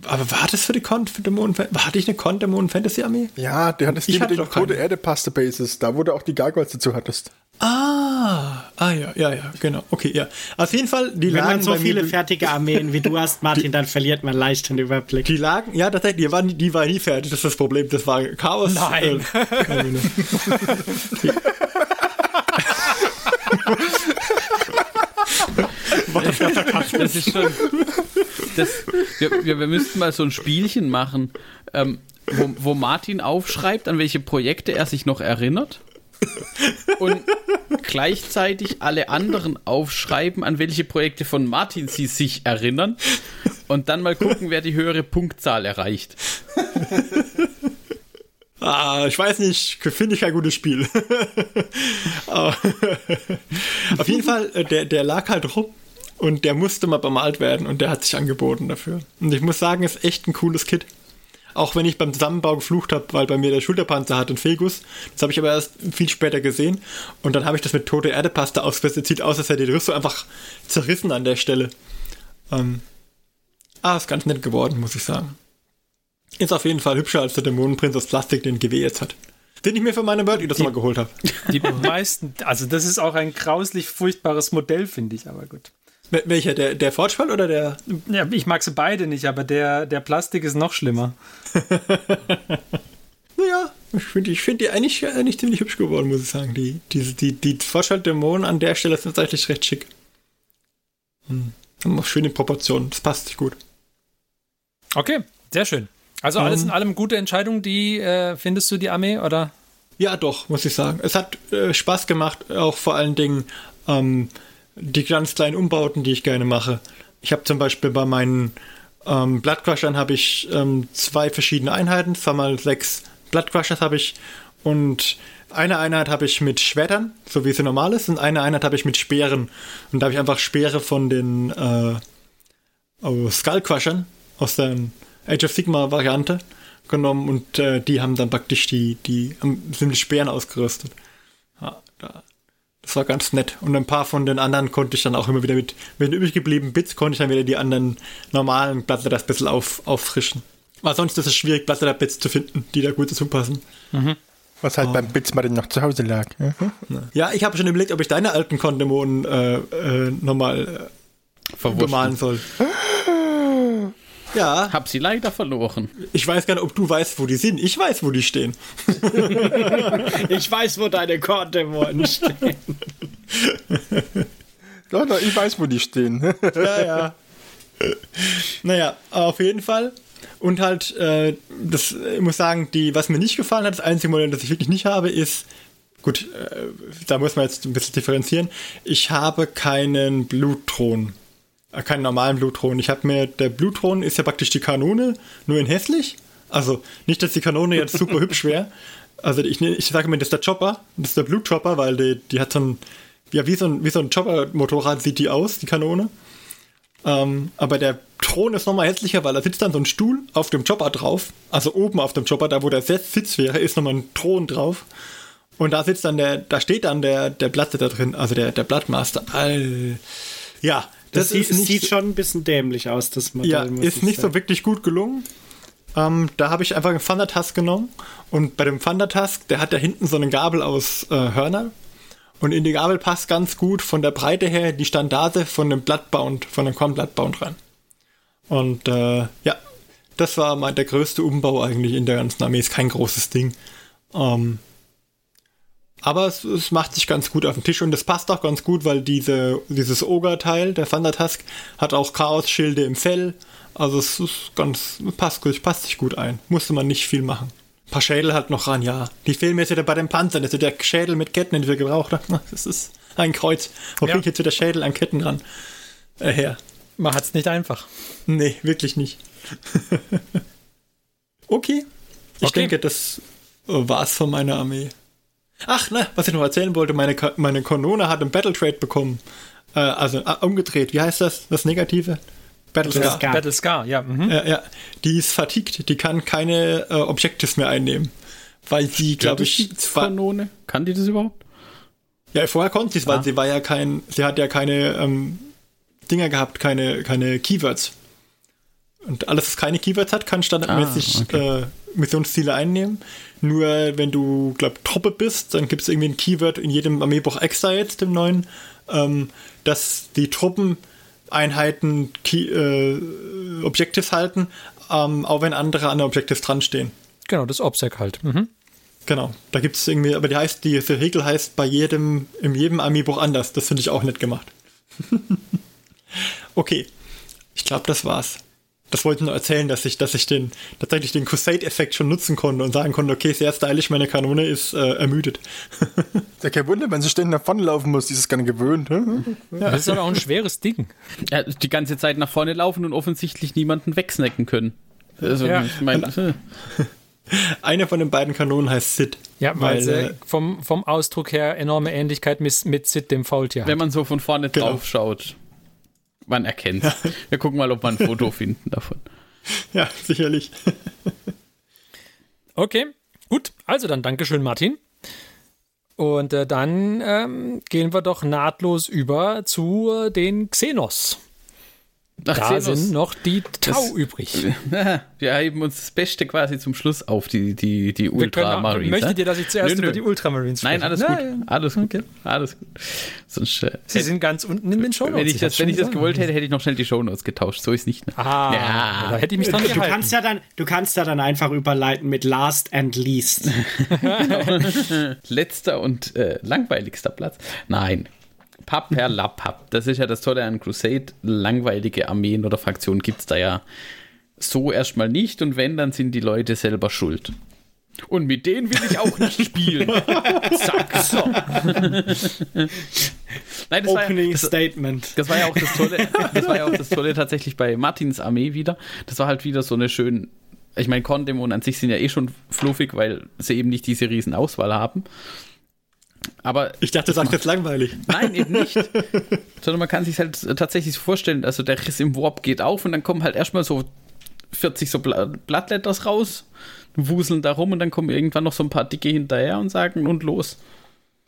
Aber war das für die Con für Dämonen? Hatte ich eine Con Dämonen Fantasy Armee? Ja, der hat das Ich die mit hatte den. Tode Erde Pasta Bases, da wo du auch die Gargoyles dazu hattest. Ah, ah ja, ja, ja, genau. Okay, ja. Auf jeden Fall, die Wenn lagen man so viele fertige Armeen wie du hast, Martin, dann verliert man leicht den Überblick. Die lagen, ja, tatsächlich, die war, nie- die war nie fertig, das ist das Problem. Das war Chaos. Nein. Äh. Das ist schon. Das, wir, wir, wir müssten mal so ein Spielchen machen, ähm, wo, wo Martin aufschreibt, an welche Projekte er sich noch erinnert. Und gleichzeitig alle anderen aufschreiben, an welche Projekte von Martin sie sich erinnern. Und dann mal gucken, wer die höhere Punktzahl erreicht. ah, ich weiß nicht, finde ich kein gutes Spiel. Auf jeden Fall, äh, der, der lag halt rum und der musste mal bemalt werden und der hat sich angeboten dafür. Und ich muss sagen, ist echt ein cooles Kit. Auch wenn ich beim Zusammenbau geflucht habe, weil bei mir der Schulterpanzer hat einen Fegus. Das habe ich aber erst viel später gesehen. Und dann habe ich das mit tote Erdepasta ausgesetzt. Sieht aus, als hätte die Rüstung einfach zerrissen an der Stelle. Ähm, ah, ist ganz nett geworden, muss ich sagen. Ist auf jeden Fall hübscher als der Dämonenprinz aus Plastik, den GW jetzt hat. Den ich mir für meine Bird das mal geholt habe. Die meisten, also das ist auch ein grauslich furchtbares Modell, finde ich, aber gut. Wel- Welcher? Der, der Forgefall oder der. Ja, ich mag sie beide nicht, aber der, der Plastik ist noch schlimmer. Naja, ich finde ich find die eigentlich, eigentlich ziemlich hübsch geworden, muss ich sagen. Die, die, die, die Forgefall-Dämonen an der Stelle sind tatsächlich recht schick. Hm. Haben auch schöne Proportionen. Das passt sich gut. Okay, sehr schön. Also alles Ähm. in allem gute Entscheidung, die äh, findest du die Armee oder? Ja, doch, muss ich sagen. Es hat äh, Spaß gemacht, auch vor allen Dingen ähm, die ganz kleinen Umbauten, die ich gerne mache. Ich habe zum Beispiel bei meinen ähm, Bloodcrushern habe ich ähm, zwei verschiedene Einheiten, zweimal sechs Bloodcrushers habe ich und eine Einheit habe ich mit Schwertern, so wie sie normal ist, und eine Einheit habe ich mit Speeren. Und da habe ich einfach Speere von den äh, oh, Skullcrushern aus der Age of Sigma Variante genommen und äh, die haben dann praktisch die, die ähm, sind mit Speeren ausgerüstet. Ja, da, das war ganz nett. Und ein paar von den anderen konnte ich dann auch immer wieder mit, mit den übrig gebliebenen Bits konnte ich dann wieder die anderen normalen Blattletter ein bisschen auf, auffrischen. Aber sonst ist es schwierig, Blattletter-Bits zu finden, die da gut dazu passen. Was halt beim Blitzmartin noch zu Hause lag. Mhm. Ja, ich habe schon überlegt, ob ich deine alten Kondämonen äh, äh, nochmal äh, bemalen soll. Ja, Hab sie leider verloren. ich weiß gar nicht, ob du weißt, wo die sind. Ich weiß, wo die stehen. Ich weiß, wo deine Korndämonen stehen. Doch, doch, ich weiß, wo die stehen. ja, ja. Naja, auf jeden Fall. Und halt, äh, das, ich muss sagen, die, was mir nicht gefallen hat, das einzige Modell, das ich wirklich nicht habe, ist, gut, äh, da muss man jetzt ein bisschen differenzieren. Ich habe keinen Blutthron. Äh, keinen normalen Blutthron. Ich habe mir, der Blutthron ist ja praktisch die Kanone, nur in hässlich. Also nicht, dass die Kanone jetzt super hübsch wäre. Also ich, ich sage mir, das ist der Chopper, das ist der Blue Chopper, weil die, die hat so ein, ja, wie so ein, so ein Chopper-Motorrad sieht die aus, die Kanone. Ähm, aber der Thron ist nochmal hässlicher, weil da sitzt dann so ein Stuhl auf dem Chopper drauf. Also oben auf dem Chopper, da wo der Sitz wäre, ist nochmal ein Thron drauf. Und da sitzt dann der, da steht dann der, der Blatte da drin, also der, der Blattmaster. All, ja, das, das sieht, nicht, sieht, schon ein bisschen dämlich aus, das Modell. Ja, ist nicht sagen. so wirklich gut gelungen. Ähm, da habe ich einfach einen Thunder Tusk genommen und bei dem Thunder Tusk, der hat da hinten so eine Gabel aus äh, Hörnern und in die Gabel passt ganz gut von der Breite her die Standarte von dem Bloodbound, von dem Korn Bloodbound rein. Und äh, ja, das war mal der größte Umbau eigentlich in der ganzen Armee. Ist kein großes Ding. Ähm, aber es, es, macht sich ganz gut auf den Tisch und es passt auch ganz gut, weil diese, dieses Ogre-Teil, der Thunder Tusk, hat auch Chaos-Schilde im Fell. Also es ist ganz, passt, passt sich gut ein. Musste man nicht viel machen. Ein paar Schädel halt noch ran, ja. Die fehlen mir jetzt wieder bei den Panzern. Das ist der Schädel mit Ketten, den wir gebraucht haben. Das ist ein Kreuz. Wo ja. kriegt jetzt wieder Schädel an Ketten ran? Äh, her. Man hat es nicht einfach. Nee, wirklich nicht. okay. Ich okay. denke, das war's von meiner Armee. Ach, ne, was ich noch erzählen wollte, meine, meine Kanone hat einen Battle Trade bekommen. Äh, also äh, umgedreht. Wie heißt das? Das Negative? Battle Scar. Battle Scar, ja. Mhm. ja. Ja, Die ist fatigued, die kann keine äh, Objectives mehr einnehmen. Weil sie, glaube ich. Die Kanone? Kann die das überhaupt? Ja, vorher konnte sie es, weil ah. sie war ja kein, sie hat ja keine ähm, Dinger gehabt, keine, keine Keywords. Und alles, was keine Keywords hat, kann standardmäßig ah, okay. äh, Missionsziele einnehmen. Nur wenn du, glaub, Truppe bist, dann gibt es irgendwie ein Keyword in jedem Armeebuch extra jetzt, dem neuen, ähm, dass die Truppeneinheiten Key, äh, Objectives halten, ähm, auch wenn andere an der Objectives dran stehen. Genau, das OBSEC halt. Mhm. Genau, da gibt es irgendwie, aber die heißt, die Regel heißt bei jedem, in jedem Armeebuch anders. Das finde ich auch nett gemacht. okay, ich glaube, das war's das wollte ich nur erzählen, dass ich, dass ich den, tatsächlich den Crusade-Effekt schon nutzen konnte und sagen konnte, okay, sehr stylisch, meine Kanone ist äh, ermüdet. ja, kein Wunder, wenn sie ständig nach vorne laufen muss, die ist es gar nicht gewöhnt. Hm? Ja. Das ist aber auch ein schweres Ding. Ja, die ganze Zeit nach vorne laufen und offensichtlich niemanden wegsnacken können. Also, ja. ich meine, äh. Eine von den beiden Kanonen heißt Sid. Ja, weil, weil sie äh, vom, vom Ausdruck her enorme Ähnlichkeit mit, mit Sid, dem Faultier. Wenn man so von vorne genau. drauf schaut. Man erkennt ja. Wir gucken mal, ob wir ein Foto finden davon. Ja, sicherlich. okay, gut. Also dann Dankeschön, Martin. Und äh, dann ähm, gehen wir doch nahtlos über zu äh, den Xenos. Ach, da sind noch die Tau das, übrig. Wir heben uns das Beste quasi zum Schluss auf, die, die, die Ultramarines. Möchtet ihr, dass ich zuerst nö, nö. über die Ultramarines spreche? Nein, alles gut. Nein. Alles gut. Okay. Alles gut. Sonst, äh, Sie sind ganz unten in den Shownotes. Wenn ich, das, wenn ich das gewollt hätte, hätte ich noch schnell die Shownotes getauscht. So ist nicht. Ne? Ah, ja. da hätte ich mich dran du, gehalten. Kannst ja dann, du kannst ja dann einfach überleiten mit Last and Least. Letzter und äh, langweiligster Platz. Nein, Papperlapapp. Das ist ja das Tolle an Crusade. Langweilige Armeen oder Fraktionen gibt es da ja so erstmal nicht. Und wenn, dann sind die Leute selber schuld. Und mit denen will ich auch nicht spielen. Zack, so. Nein, das Opening war, das, Statement. Das war ja auch das Tolle. Das war ja auch das Tolle tatsächlich bei Martins Armee wieder. Das war halt wieder so eine schön. Ich meine, Kondämonen an sich sind ja eh schon fluffig, weil sie eben nicht diese riesen Auswahl haben. Aber ich dachte, du sagst jetzt langweilig. Nein, eben nicht. Sondern man kann sich halt tatsächlich vorstellen, also der Riss im Warp geht auf und dann kommen halt erstmal so 40 so Blattletters raus, wuseln da rum und dann kommen irgendwann noch so ein paar Dicke hinterher und sagen und los.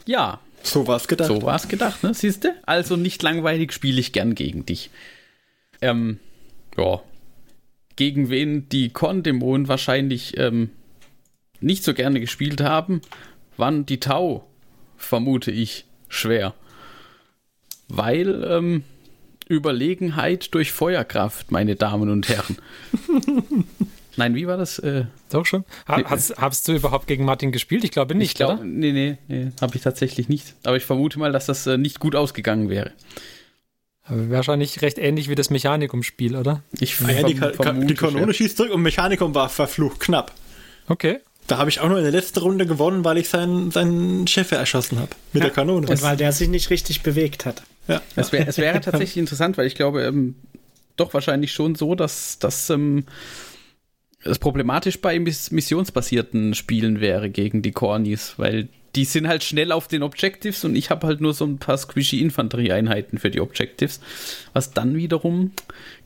Ja. So war es gedacht. So war es gedacht, ne? Siehst du? Also nicht langweilig spiele ich gern gegen dich. Ähm, ja. Gegen wen die Korndämonen wahrscheinlich ähm, nicht so gerne gespielt haben, waren die Tau vermute ich, schwer. Weil ähm, Überlegenheit durch Feuerkraft, meine Damen und Herren. Nein, wie war das? Äh, Doch schon. Ha, hast, hast, du überhaupt gegen Martin gespielt? Ich glaube nicht. Ich glaube, nee, nee, nee, habe ich tatsächlich nicht. Aber ich vermute mal, dass das äh, nicht gut ausgegangen wäre. Aber wahrscheinlich recht ähnlich wie das Mechanikum-Spiel, oder? Ich ah, ja, die, die Kanone schießt zurück und Mechanikum war verflucht knapp. Okay. Da habe ich auch nur in der letzten Runde gewonnen, weil ich seinen, seinen Chef erschossen habe. Mit ja, der Kanone. Und weil der sich nicht richtig bewegt hat. Ja. Es, wär, es wäre tatsächlich interessant, weil ich glaube, ähm, doch wahrscheinlich schon so, dass, dass ähm, das problematisch bei miss missionsbasierten Spielen wäre gegen die Cornies, weil die sind halt schnell auf den Objectives und ich habe halt nur so ein paar squishy Infanterieeinheiten für die Objectives, was dann wiederum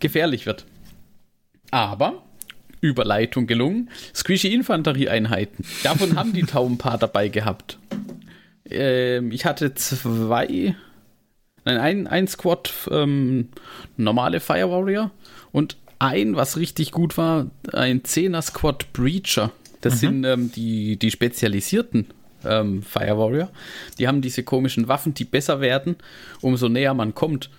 gefährlich wird. Aber Überleitung gelungen. Squishy Infanterieeinheiten. Davon haben die Tau ein paar dabei gehabt. Ähm, ich hatte zwei, nein, ein, ein Squad ähm, normale Fire Warrior und ein, was richtig gut war, ein 10er Squad Breacher. Das mhm. sind ähm, die, die spezialisierten ähm, Fire Warrior. Die haben diese komischen Waffen, die besser werden, umso näher man kommt.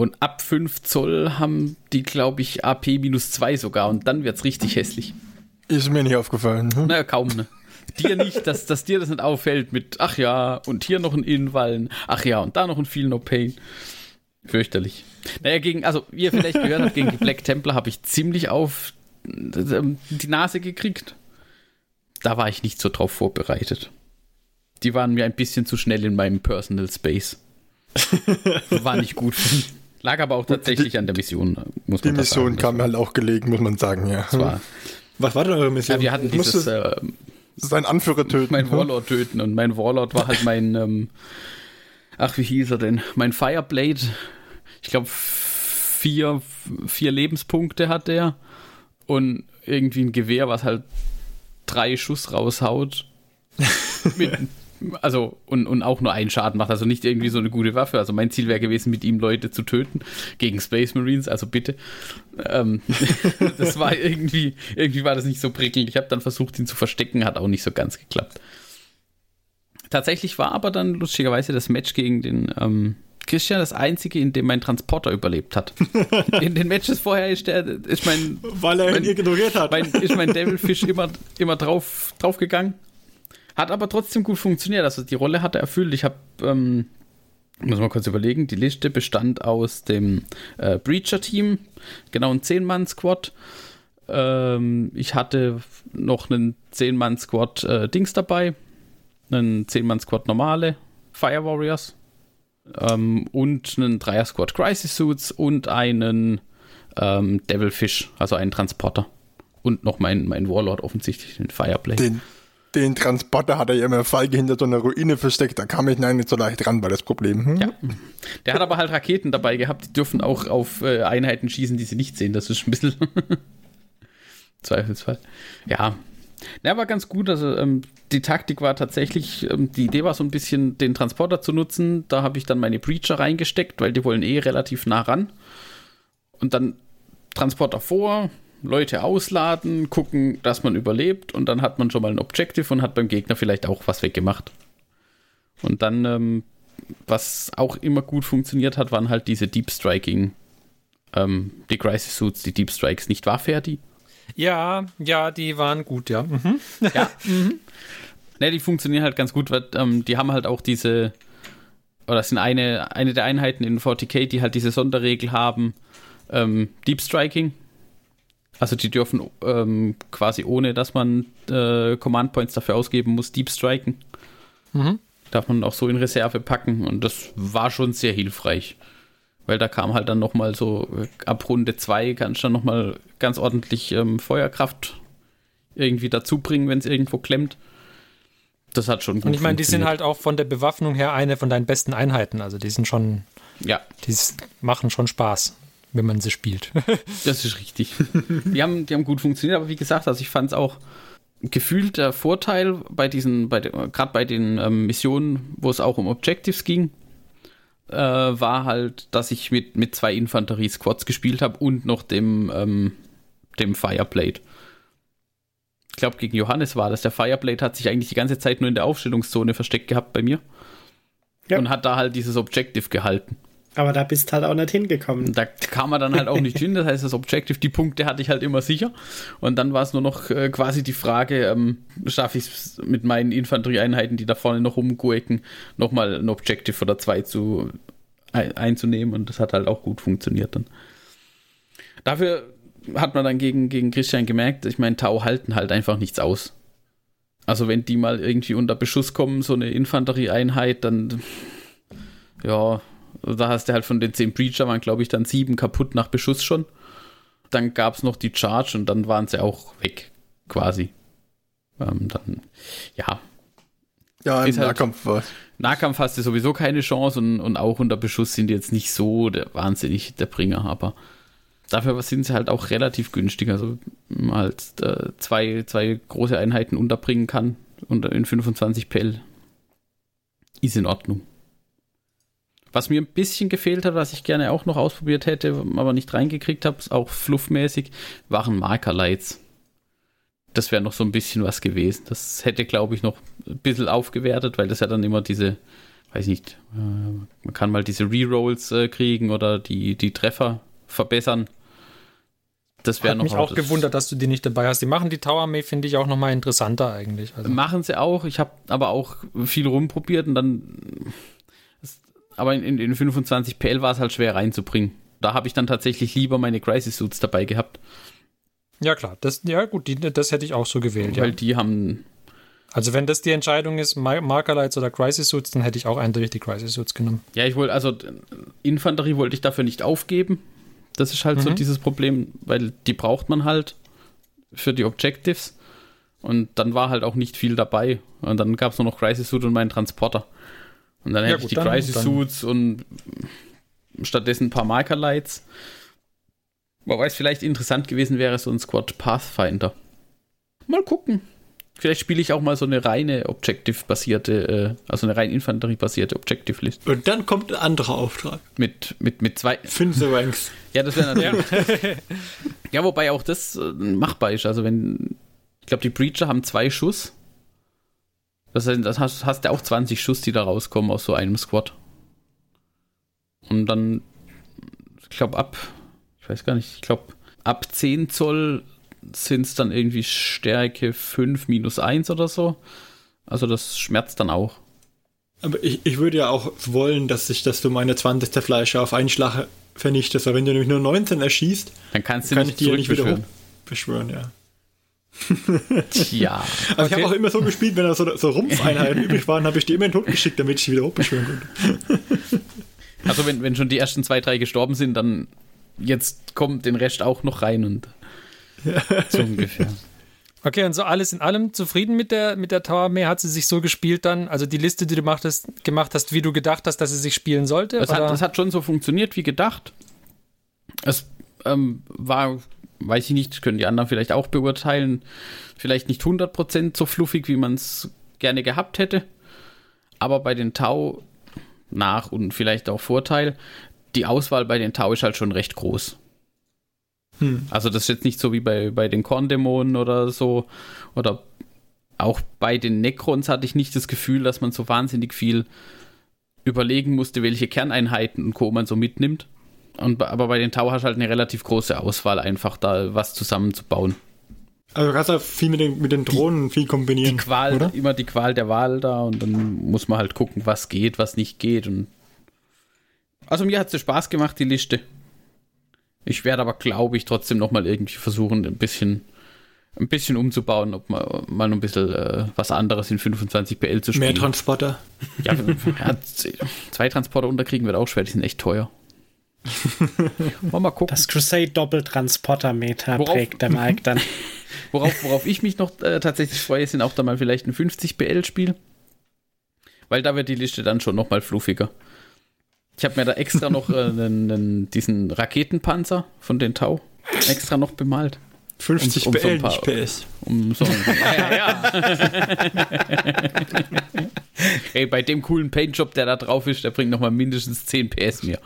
Und ab 5 Zoll haben die, glaube ich, AP minus 2 sogar. Und dann wird es richtig hässlich. Ist mir nicht aufgefallen. Hm? Naja, kaum, ne? dir nicht, dass, dass dir das nicht auffällt mit, ach ja, und hier noch ein Innenwallen, ach ja, und da noch ein Feel No Pain. Fürchterlich. Naja, gegen, also wie ihr vielleicht gehört habt, gegen die Black Templar habe ich ziemlich auf ähm, die Nase gekriegt. Da war ich nicht so drauf vorbereitet. Die waren mir ein bisschen zu schnell in meinem Personal Space. War nicht gut. Lag aber auch tatsächlich die, an der Mission, muss man Die Mission sagen. kam halt auch gelegen, muss man sagen, ja. War, Was war denn eure Mission? Ja, wir hatten dieses... Äh, sein Anführer töten. Mein Warlord töten und mein Warlord war halt mein... Ähm, ach, wie hieß er denn? Mein Fireblade. Ich glaube, vier, vier Lebenspunkte hat der. Und irgendwie ein Gewehr, was halt drei Schuss raushaut. mit also und, und auch nur einen Schaden macht, also nicht irgendwie so eine gute Waffe. Also mein Ziel wäre gewesen, mit ihm Leute zu töten gegen Space Marines, also bitte. Ähm, das war irgendwie, irgendwie war das nicht so prickelnd. Ich habe dann versucht, ihn zu verstecken, hat auch nicht so ganz geklappt. Tatsächlich war aber dann lustigerweise das Match gegen den ähm, Christian das einzige, in dem mein Transporter überlebt hat. In den Matches vorher ist der, ist mein, weil er mein, ihn ignoriert hat, mein, ist mein Devilfish immer, immer drauf, drauf gegangen hat aber trotzdem gut funktioniert. Also die Rolle hat er erfüllt. Ich habe, ähm, muss mal kurz überlegen, die Liste bestand aus dem äh, Breacher-Team, genau ein 10-Mann-Squad. Ähm, ich hatte noch einen 10-Mann-Squad äh, Dings dabei, einen 10-Mann-Squad normale Fire Warriors ähm, und einen Dreier-Squad Crisis Suits und einen ähm, Devilfish, also einen Transporter. Und noch mein, mein Warlord offensichtlich, den Fireblade. Den den Transporter hat er ja immer feige hinter so einer Ruine versteckt. Da kam ich nein nicht so leicht ran, war das Problem. Hm? Ja. Der hat aber halt Raketen dabei gehabt, die dürfen auch auf äh, Einheiten schießen, die sie nicht sehen. Das ist ein bisschen Zweifelsfall. Ja. Der war ganz gut. Also ähm, die Taktik war tatsächlich, ähm, die Idee war so ein bisschen, den Transporter zu nutzen. Da habe ich dann meine Breacher reingesteckt, weil die wollen eh relativ nah ran. Und dann Transporter vor, Leute ausladen, gucken, dass man überlebt und dann hat man schon mal ein Objective und hat beim Gegner vielleicht auch was weggemacht. Und dann, ähm, was auch immer gut funktioniert hat, waren halt diese Deep Striking, ähm, die Crisis Suits, die Deep Strikes, nicht wahr, Ferdi? Ja, ja, die waren gut, ja. Mhm. Ja. mhm. Ne, die funktionieren halt ganz gut, weil ähm, die haben halt auch diese, oder sind eine, eine der Einheiten in 40k, die halt diese Sonderregel haben, ähm, Deep Striking. Also die dürfen ähm, quasi ohne, dass man äh, Command Points dafür ausgeben muss, Deep Striken. Mhm. Darf man auch so in Reserve packen und das war schon sehr hilfreich. Weil da kam halt dann nochmal so, ab Runde 2 kannst du dann nochmal ganz ordentlich ähm, Feuerkraft irgendwie dazu bringen, wenn es irgendwo klemmt. Das hat schon gut Und ich meine, die sind halt auch von der Bewaffnung her eine von deinen besten Einheiten. Also die sind schon, ja, die machen schon Spaß wenn man sie spielt. das ist richtig. Die haben, die haben gut funktioniert, aber wie gesagt, also ich fand es auch gefühlt der Vorteil bei diesen, bei gerade bei den ähm, Missionen, wo es auch um Objectives ging, äh, war halt, dass ich mit, mit zwei Infanterie-Squads gespielt habe und noch dem, ähm, dem Fireblade. Ich glaube, gegen Johannes war das. Der Fireblade hat sich eigentlich die ganze Zeit nur in der Aufstellungszone versteckt gehabt bei mir. Ja. Und hat da halt dieses Objective gehalten. Aber da bist halt auch nicht hingekommen. Da kam man dann halt auch nicht hin. Das heißt, das Objective, die Punkte hatte ich halt immer sicher. Und dann war es nur noch äh, quasi die Frage, ähm, schaffe ich es mit meinen Infanterieeinheiten, die da vorne noch rumguecken, nochmal ein Objective oder zwei zu, ein, einzunehmen. Und das hat halt auch gut funktioniert dann. Dafür hat man dann gegen, gegen Christian gemerkt, ich meine, Tau halten halt einfach nichts aus. Also wenn die mal irgendwie unter Beschuss kommen, so eine Infanterieeinheit, dann ja, da hast du halt von den zehn Breacher waren, glaube ich, dann sieben kaputt nach Beschuss schon. dann gab es noch die Charge und dann waren sie auch weg, quasi. Ähm, dann, ja. Ja, im Ist halt- Nahkampf war Nahkampf hast du sowieso keine Chance und, und auch unter Beschuss sind die jetzt nicht so der, wahnsinnig der Bringer, aber dafür sind sie halt auch relativ günstig. Also man halt äh, zwei, zwei große Einheiten unterbringen kann unter in 25 PL ist in Ordnung. Was mir ein bisschen gefehlt hat, was ich gerne auch noch ausprobiert hätte, aber nicht reingekriegt habe, auch fluffmäßig, waren Marker-Lights. Das wäre noch so ein bisschen was gewesen. Das hätte, glaube ich, noch ein bisschen aufgewertet, weil das ja dann immer diese, weiß nicht, äh, man kann mal diese Rerolls äh, kriegen oder die, die Treffer verbessern. Das wäre Hat noch mich auch das- gewundert, dass du die nicht dabei hast. Die machen die Tower Armee, finde ich, auch nochmal interessanter eigentlich. Also, Machen sie auch. Ich habe aber auch viel rumprobiert und dann. Aber in, in, in 25 PL war es halt schwer reinzubringen. Da habe ich dann tatsächlich lieber meine Crisis Suits dabei gehabt, ja, klar. Das, ja, gut, die, das hätte ich auch so gewählt. Ja. weil die haben. Also, wenn das die Entscheidung ist, Ma- Marker Lights oder Crisis Suits, dann hätte ich auch eindeutig die Crisis Suits genommen. Ja, ich wollte, also Infanterie wollte ich dafür nicht aufgeben. Das ist halt so Mhm. dieses Problem, weil die braucht man halt für die Objectives. Und dann war halt auch nicht viel dabei. Und dann gab es nur noch Crisis Suit und meinen Transporter. Und dann Ja, hätte gut, ich die Crisis Suits und stattdessen ein paar Marker Lights. Wobei es vielleicht interessant gewesen wäre, so ein Squad Pathfinder. Mal gucken. Vielleicht spiele ich auch mal so eine reine Objective-basierte, äh, also eine rein Infanterie-basierte Objective-List. Und dann kommt ein anderer Auftrag. Mit, mit, mit zwei. Finse Ranks. Ja, das wäre natürlich. Ja. wobei auch das äh, machbar ist. Also wenn, ich glaube, die Breacher haben zwei Schuss. Das heißt, das hast, hast du auch 20 Schuss, die da rauskommen aus so einem Squad. Und dann, ich glaube, ab, ich weiß gar nicht, ich glaube, ab 10 Zoll sind es dann irgendwie Stärke 5 minus 1 oder so. Also das schmerzt dann auch. Aber ich, ich würde ja auch wollen, dass ich, dass du meine 20. Fleische auf einen Schlag vernichtest. Aber wenn du nämlich nur 19 erschießt, Dann kannst du kann ich nicht die ja nicht wieder hochbeschwören, ja. Tja. Also ich Okay. habe auch immer so gespielt, wenn da so, so Rumpfeinheiten übrig waren, habe ich die immer in den Tod geschickt, damit ich die wieder hochbeschwören konnte. Also wenn, wenn schon die ersten zwei, drei gestorben sind, dann jetzt kommt den Rest auch noch rein und so ungefähr. Okay, und so alles in allem zufrieden mit der, mit der Tower Armee? Hat sie sich so gespielt dann? Also die Liste, die du gemacht hast, gemacht hast wie du gedacht hast, dass sie sich spielen sollte? Das oder? hat, das hat schon so funktioniert wie gedacht. Es ähm, war, weiß ich nicht, können die anderen vielleicht auch beurteilen, vielleicht nicht 100% so fluffig, wie man es gerne gehabt hätte. Aber bei den Tau nach und vielleicht auch Vorteil, die Auswahl bei den Tau ist halt schon recht groß. Hm. Also das ist jetzt nicht so wie bei, bei den Korndämonen oder so. Oder auch bei den Necrons hatte ich nicht das Gefühl, dass man so wahnsinnig viel überlegen musste, welche Kerneinheiten und Co. man so mitnimmt. Und, aber bei den Tau hast du halt eine relativ große Auswahl, einfach da was zusammenzubauen. Also du kannst ja viel mit den, mit den Drohnen viel kombinieren. Die Qual, oder? immer die Qual der Wahl da und dann muss man halt gucken, was geht, was nicht geht. Und also mir hat es Spaß gemacht, die Liste. Ich werde aber, glaube ich, trotzdem noch mal irgendwie versuchen, ein bisschen, ein bisschen umzubauen, ob man mal ein bisschen äh, was anderes in 25 PL zu Mehr spielen. Transporter. ja, ja, zwei Transporter unterkriegen wird auch schwer, die sind echt teuer. Mal, mal gucken. Das Crusade-Doppeltransporter-Meter prägt der Mike dann. Worauf, worauf ich mich noch äh, tatsächlich freue, sind auch da mal vielleicht ein 50 BL-Spiel. Weil da wird die Liste dann schon noch mal fluffiger. Ich habe mir da extra noch äh, einen, einen, diesen Raketenpanzer von den Tau extra noch bemalt. 50 Um- um so ein BL, paar- nicht PS. Um so ja, ja. Ey, bei dem coolen Paintjob, der da drauf ist, der bringt noch mal mindestens 10 PS mehr.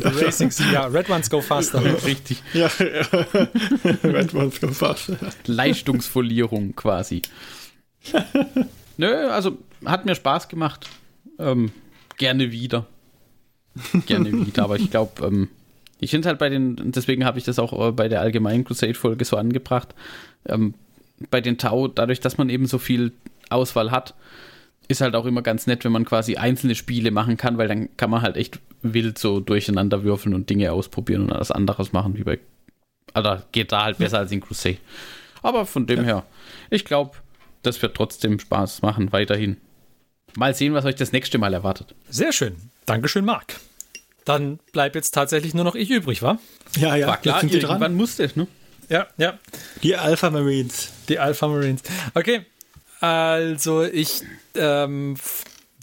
Racing, ja, Red Ones go faster. Richtig. Ja, ja. Red Ones go fast. Leistungsfolierung quasi. Nö, also hat mir Spaß gemacht. Ähm, gerne wieder. Gerne wieder, aber ich glaube, ähm, ich finde halt bei den, deswegen habe ich das auch äh, bei der allgemeinen Crusade-Folge so angebracht. Ähm, bei den Tau, dadurch, dass man eben so viel Auswahl hat, ist halt auch immer ganz nett, wenn man quasi einzelne Spiele machen kann, weil dann kann man halt echt wild so durcheinander würfeln und Dinge ausprobieren und was anderes machen, wie bei. Also geht da halt besser als in Crusade. Aber von dem her, ich glaube, das wird trotzdem Spaß machen, weiterhin. Mal sehen, was euch das nächste Mal erwartet. Sehr schön. Dankeschön, Marc. dann bleibt jetzt tatsächlich nur noch ich übrig, wa? Ja, ja, War klar, jetzt sind die irgendwann dran. musste es, ne? Ja, ja. Die Alpha Marines. Die Alpha Marines. Okay. Also ich ähm,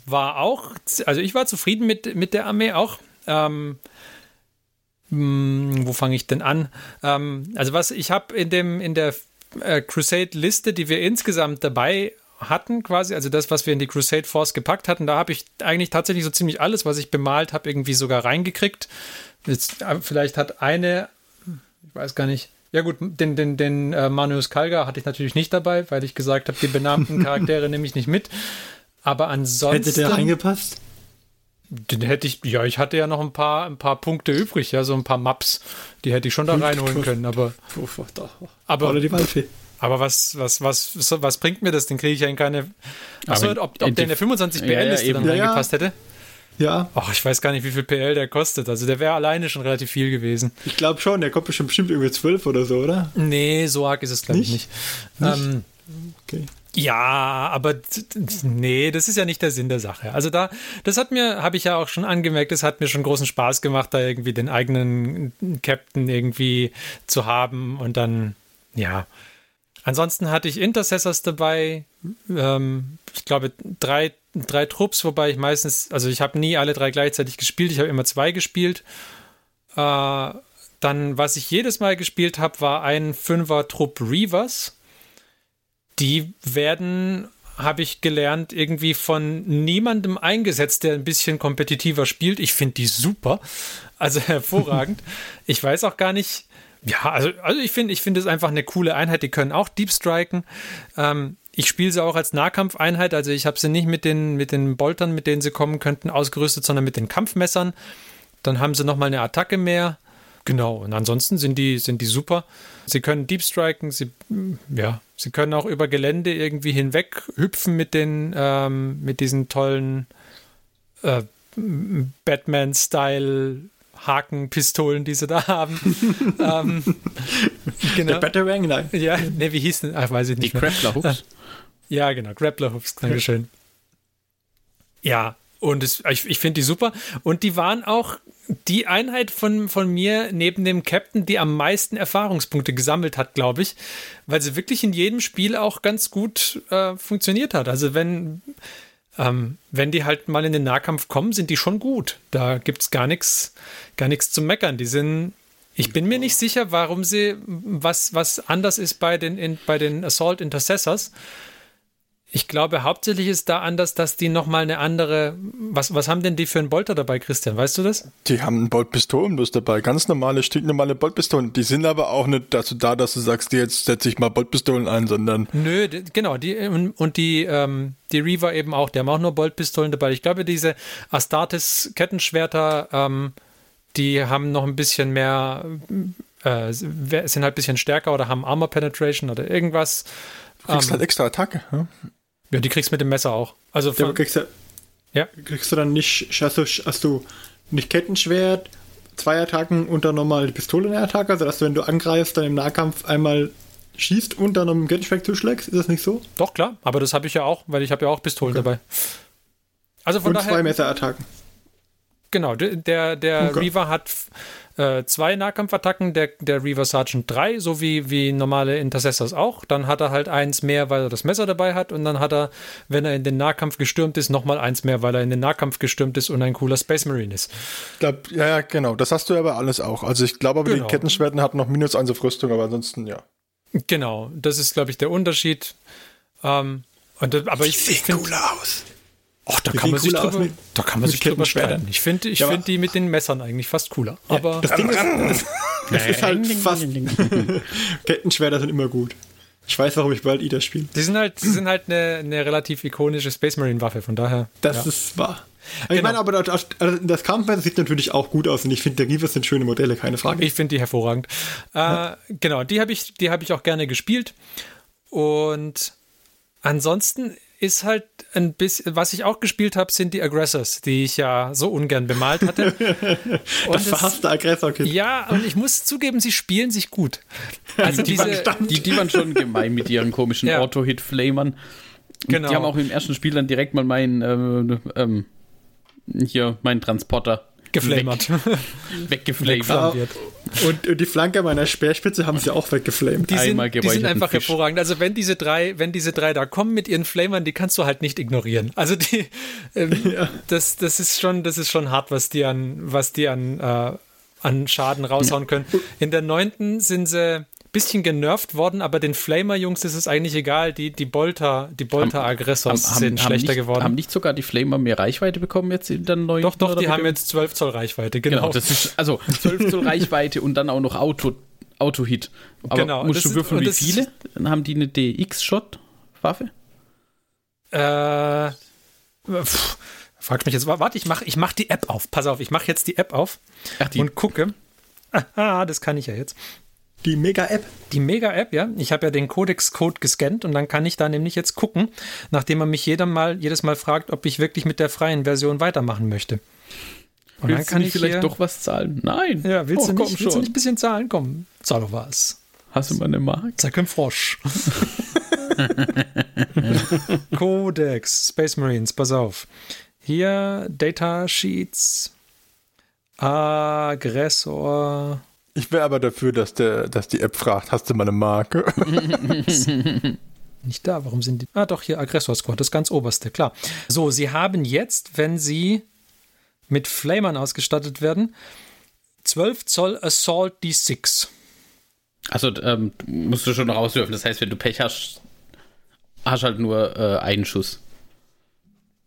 war auch, also ich war zufrieden mit, mit der Armee auch. Ähm, mh, wo fange ich denn an? Ähm, also was ich habe in dem in der äh, Crusade-Liste, die wir insgesamt dabei hatten, quasi, also das, was wir in die Crusade Force gepackt hatten, da habe ich eigentlich tatsächlich so ziemlich alles, was ich bemalt habe, irgendwie sogar reingekriegt. Jetzt, äh, vielleicht hat eine, ich weiß gar nicht. Ja gut, den, den, den äh, Manuus Kalga hatte ich natürlich nicht dabei, weil ich gesagt habe, die benannten Charaktere nehme ich nicht mit. Aber ansonsten. Hätte der reingepasst? Den hätte ich, ja, ich hatte ja noch ein paar, ein paar Punkte übrig, ja, so ein paar Maps, die hätte ich schon da reinholen können, aber, doch. aber, Oder die Waldfee. aber was, was, was, so- was bringt mir das? Den kriege ich ja in keine. Achso, ob, ob der in der 25 Ja, ja, eben. dann Ja, ja. reingepasst hätte? Ja, Ach, ich weiß gar nicht, wie viel PL der kostet. Also der wäre alleine schon relativ viel gewesen. ich glaube schon. Der kommt bestimmt bestimmt irgendwie 12 oder so, oder? Nee, so arg ist es, glaube ich, nicht. Nicht? Ähm, Okay. Ja, aber nee, das ist ja nicht der Sinn der Sache. Also da, das hat mir, habe ich ja auch schon angemerkt, das hat mir schon großen Spaß gemacht, da irgendwie den eigenen Captain irgendwie zu haben und dann, ja. Ansonsten hatte ich Intercessors dabei, ähm, ich glaube drei, drei Trupps, wobei ich meistens, also ich habe nie alle drei gleichzeitig gespielt, ich habe immer zwei gespielt. Äh, dann, was ich jedes Mal gespielt habe, war ein Fünfer-Trupp Reavers die werden, habe ich gelernt, irgendwie von niemandem eingesetzt, der ein bisschen kompetitiver spielt. Ich finde die super. Also hervorragend. ich weiß auch gar nicht. Ja, also, also ich finde, ich finde es einfach eine coole Einheit. Die können auch Deep Striken. Ähm, ich spiele sie auch als Nahkampfeinheit. Also ich habe sie nicht mit den, mit den Boltern, mit denen sie kommen könnten, ausgerüstet, sondern mit den Kampfmessern. Dann haben sie nochmal eine Attacke mehr. Genau, und ansonsten sind die, sind die super. Sie können Deep Striken, sie, ja, sie können auch über Gelände irgendwie hinweg hüpfen mit den, ähm, mit diesen tollen äh, Batman-Style Hakenpistolen, die sie da haben. ähm, Der genau. Batarang, nein. Ja, ne, wie hieß denn? Ach, weiß ich Die nicht. Crackler Hooks. Ja, genau, Grappler Hoops, Dankeschön. Ja, und es, ich, ich finde die super. Und die waren auch die Einheit von, von mir neben dem Captain, die am meisten Erfahrungspunkte gesammelt hat, glaube ich, weil sie wirklich in jedem Spiel auch ganz gut äh, funktioniert hat. Also wenn, ähm, wenn die halt mal in den Nahkampf kommen, sind die schon gut. Da gibt es gar nichts gar zu meckern. Die sind ich bin mir nicht sicher, warum sie was, was anders ist bei den, in, bei den Assault Intercessors. Ich glaube, hauptsächlich ist da anders, dass die nochmal eine andere. Was, was haben denn die für einen Bolter dabei, Christian? Weißt du das? Die haben einen Boltpistolen bloß dabei. Ganz normale, stinknormale Boltpistolen. Die sind aber auch nicht dazu da, dass du sagst, jetzt setze ich mal Boltpistolen ein, sondern Nö, genau, die und, die, ähm, die Reaver eben auch, die haben auch nur Boltpistolen dabei. Ich glaube, diese Astartes Kettenschwerter, ähm, die haben noch ein bisschen mehr, äh, sind halt ein bisschen stärker oder haben Armor Penetration oder irgendwas. du kriegst Ähm, halt extra Attacke. Ja? Ja, die kriegst du mit dem Messer auch. Also von, kriegst du, Ja. kriegst du dann nicht, hast du, hast du nicht Kettenschwert, zwei Attacken und dann nochmal die Pistole in der Attacke, also dass du, wenn du angreifst, dann im Nahkampf einmal schießt und dann dem Kettenschwert zuschlägst, ist das nicht so? doch klar, aber das habe ich ja auch, weil ich habe ja auch Pistolen dabei. Also von und daher, zwei Messerattacken. Genau, der, der, Okay. Reaver hat äh, zwei Nahkampfattacken, der, der Reaver Sergeant drei, so wie, wie normale Intercessors auch. Dann hat er halt eins mehr, weil er das Messer dabei hat und dann hat er, wenn er in den Nahkampf gestürmt ist, nochmal eins mehr, weil er in den Nahkampf gestürmt ist und ein cooler Space Marine ist. Ich glaub, ja, ja, genau. Das hast du aber alles auch. Also ich glaube aber, Genau. die Kettenschwerten hatten noch minus eins auf Rüstung, aber ansonsten, ja. Genau, das ist, glaube ich, der Unterschied. Ähm, und, aber ich, ich finde, aus. Ach, da kann man sich drüber, mit- da kann man sich drüber streiten. Ich finde, ich Ja, finde die mit den Messern eigentlich fast cooler. Aber Das Ding ist, das, das ist halt fast. Kettenschwerter sind immer gut. Ich weiß, warum ich World Eater spiele. die sind halt, die sind halt eine, eine relativ ikonische Space Marine Waffe. Von daher. Das ja. ist wahr. Ich Genau. meine, aber das, also das Kampfmesser sieht natürlich auch gut aus und ich finde, der Reavers sind schöne Modelle, keine Frage. Ich finde die hervorragend. Äh, genau, die habe ich, die habe ich auch gerne gespielt. Und ansonsten ist halt ein bisschen, was ich auch gespielt habe, sind die Aggressors, die ich ja so ungern bemalt hatte. Und das verhasste Aggressor-Kit. ja, und ich muss zugeben, sie spielen sich gut. Also Die, diese, waren, die, die waren schon gemein mit ihren komischen Ja. Auto-Hit-Flamern. Genau. Die haben auch im ersten Spiel dann direkt mal meinen, ähm, ähm, hier, meinen Transporter geflamert. Weggeflamed. Wegflambiert. Und, und die Flanke meiner Speerspitze haben sie auch weggeflamed. Die sind, die sind einfach Fisch. hervorragend. Also wenn diese drei, wenn diese drei da kommen mit ihren Flamern, die kannst du halt nicht ignorieren. Also die, ähm, das, das ist schon, das ist schon hart, was die an, was die an, äh, an Schaden raushauen können. In der neunten sind sie bisschen genervt worden, aber den Flamer-Jungs ist es eigentlich egal. Die, die Bolter, die Bolter-Aggressors sind schlechter nicht, geworden. Haben nicht sogar die Flamer mehr Reichweite bekommen jetzt in der neuen? doch, doch, die haben jetzt 12 Zoll Reichweite, genau. Genau, das ist also 12 Zoll Reichweite und dann auch noch Auto, Auto-Hit. Aber Genau, musst du würfeln, wie viele? Dann haben die eine DX-Shot-Waffe? Äh, pff, fragst mich jetzt, warte, ich mach, ich mach die App auf. Pass auf, ich mach jetzt die App auf Ach, die. und gucke. Aha, das kann ich ja jetzt. Die Mega-App. Die Mega-App, ja. Ich habe ja den Codex-Code gescannt und dann kann ich da nämlich jetzt gucken, nachdem man mich jedem mal, jedes Mal fragt, ob ich wirklich mit der freien Version weitermachen möchte. Und dann Willst kann du ich nicht vielleicht hier, doch was zahlen? Nein. Ja, willst, Oh, du komm nicht, willst du nicht ein bisschen zahlen? Komm, zahl doch was. Hast du mal eine Mark? Zack im Frosch. Codex, Space Marines, pass auf. Hier, Data Sheets, Aggressor. Ich wäre aber dafür, dass, der, dass die App fragt, hast du mal eine Marke? Nicht da, warum sind die? Ah, doch, hier Aggressor Squad, das ganz oberste, klar. So, sie haben jetzt, wenn sie mit Flamern ausgestattet werden, 12 Zoll Assault D6. Also ähm, musst du schon noch auswürfen. Das heißt, wenn du Pech hast, hast halt nur äh, einen Schuss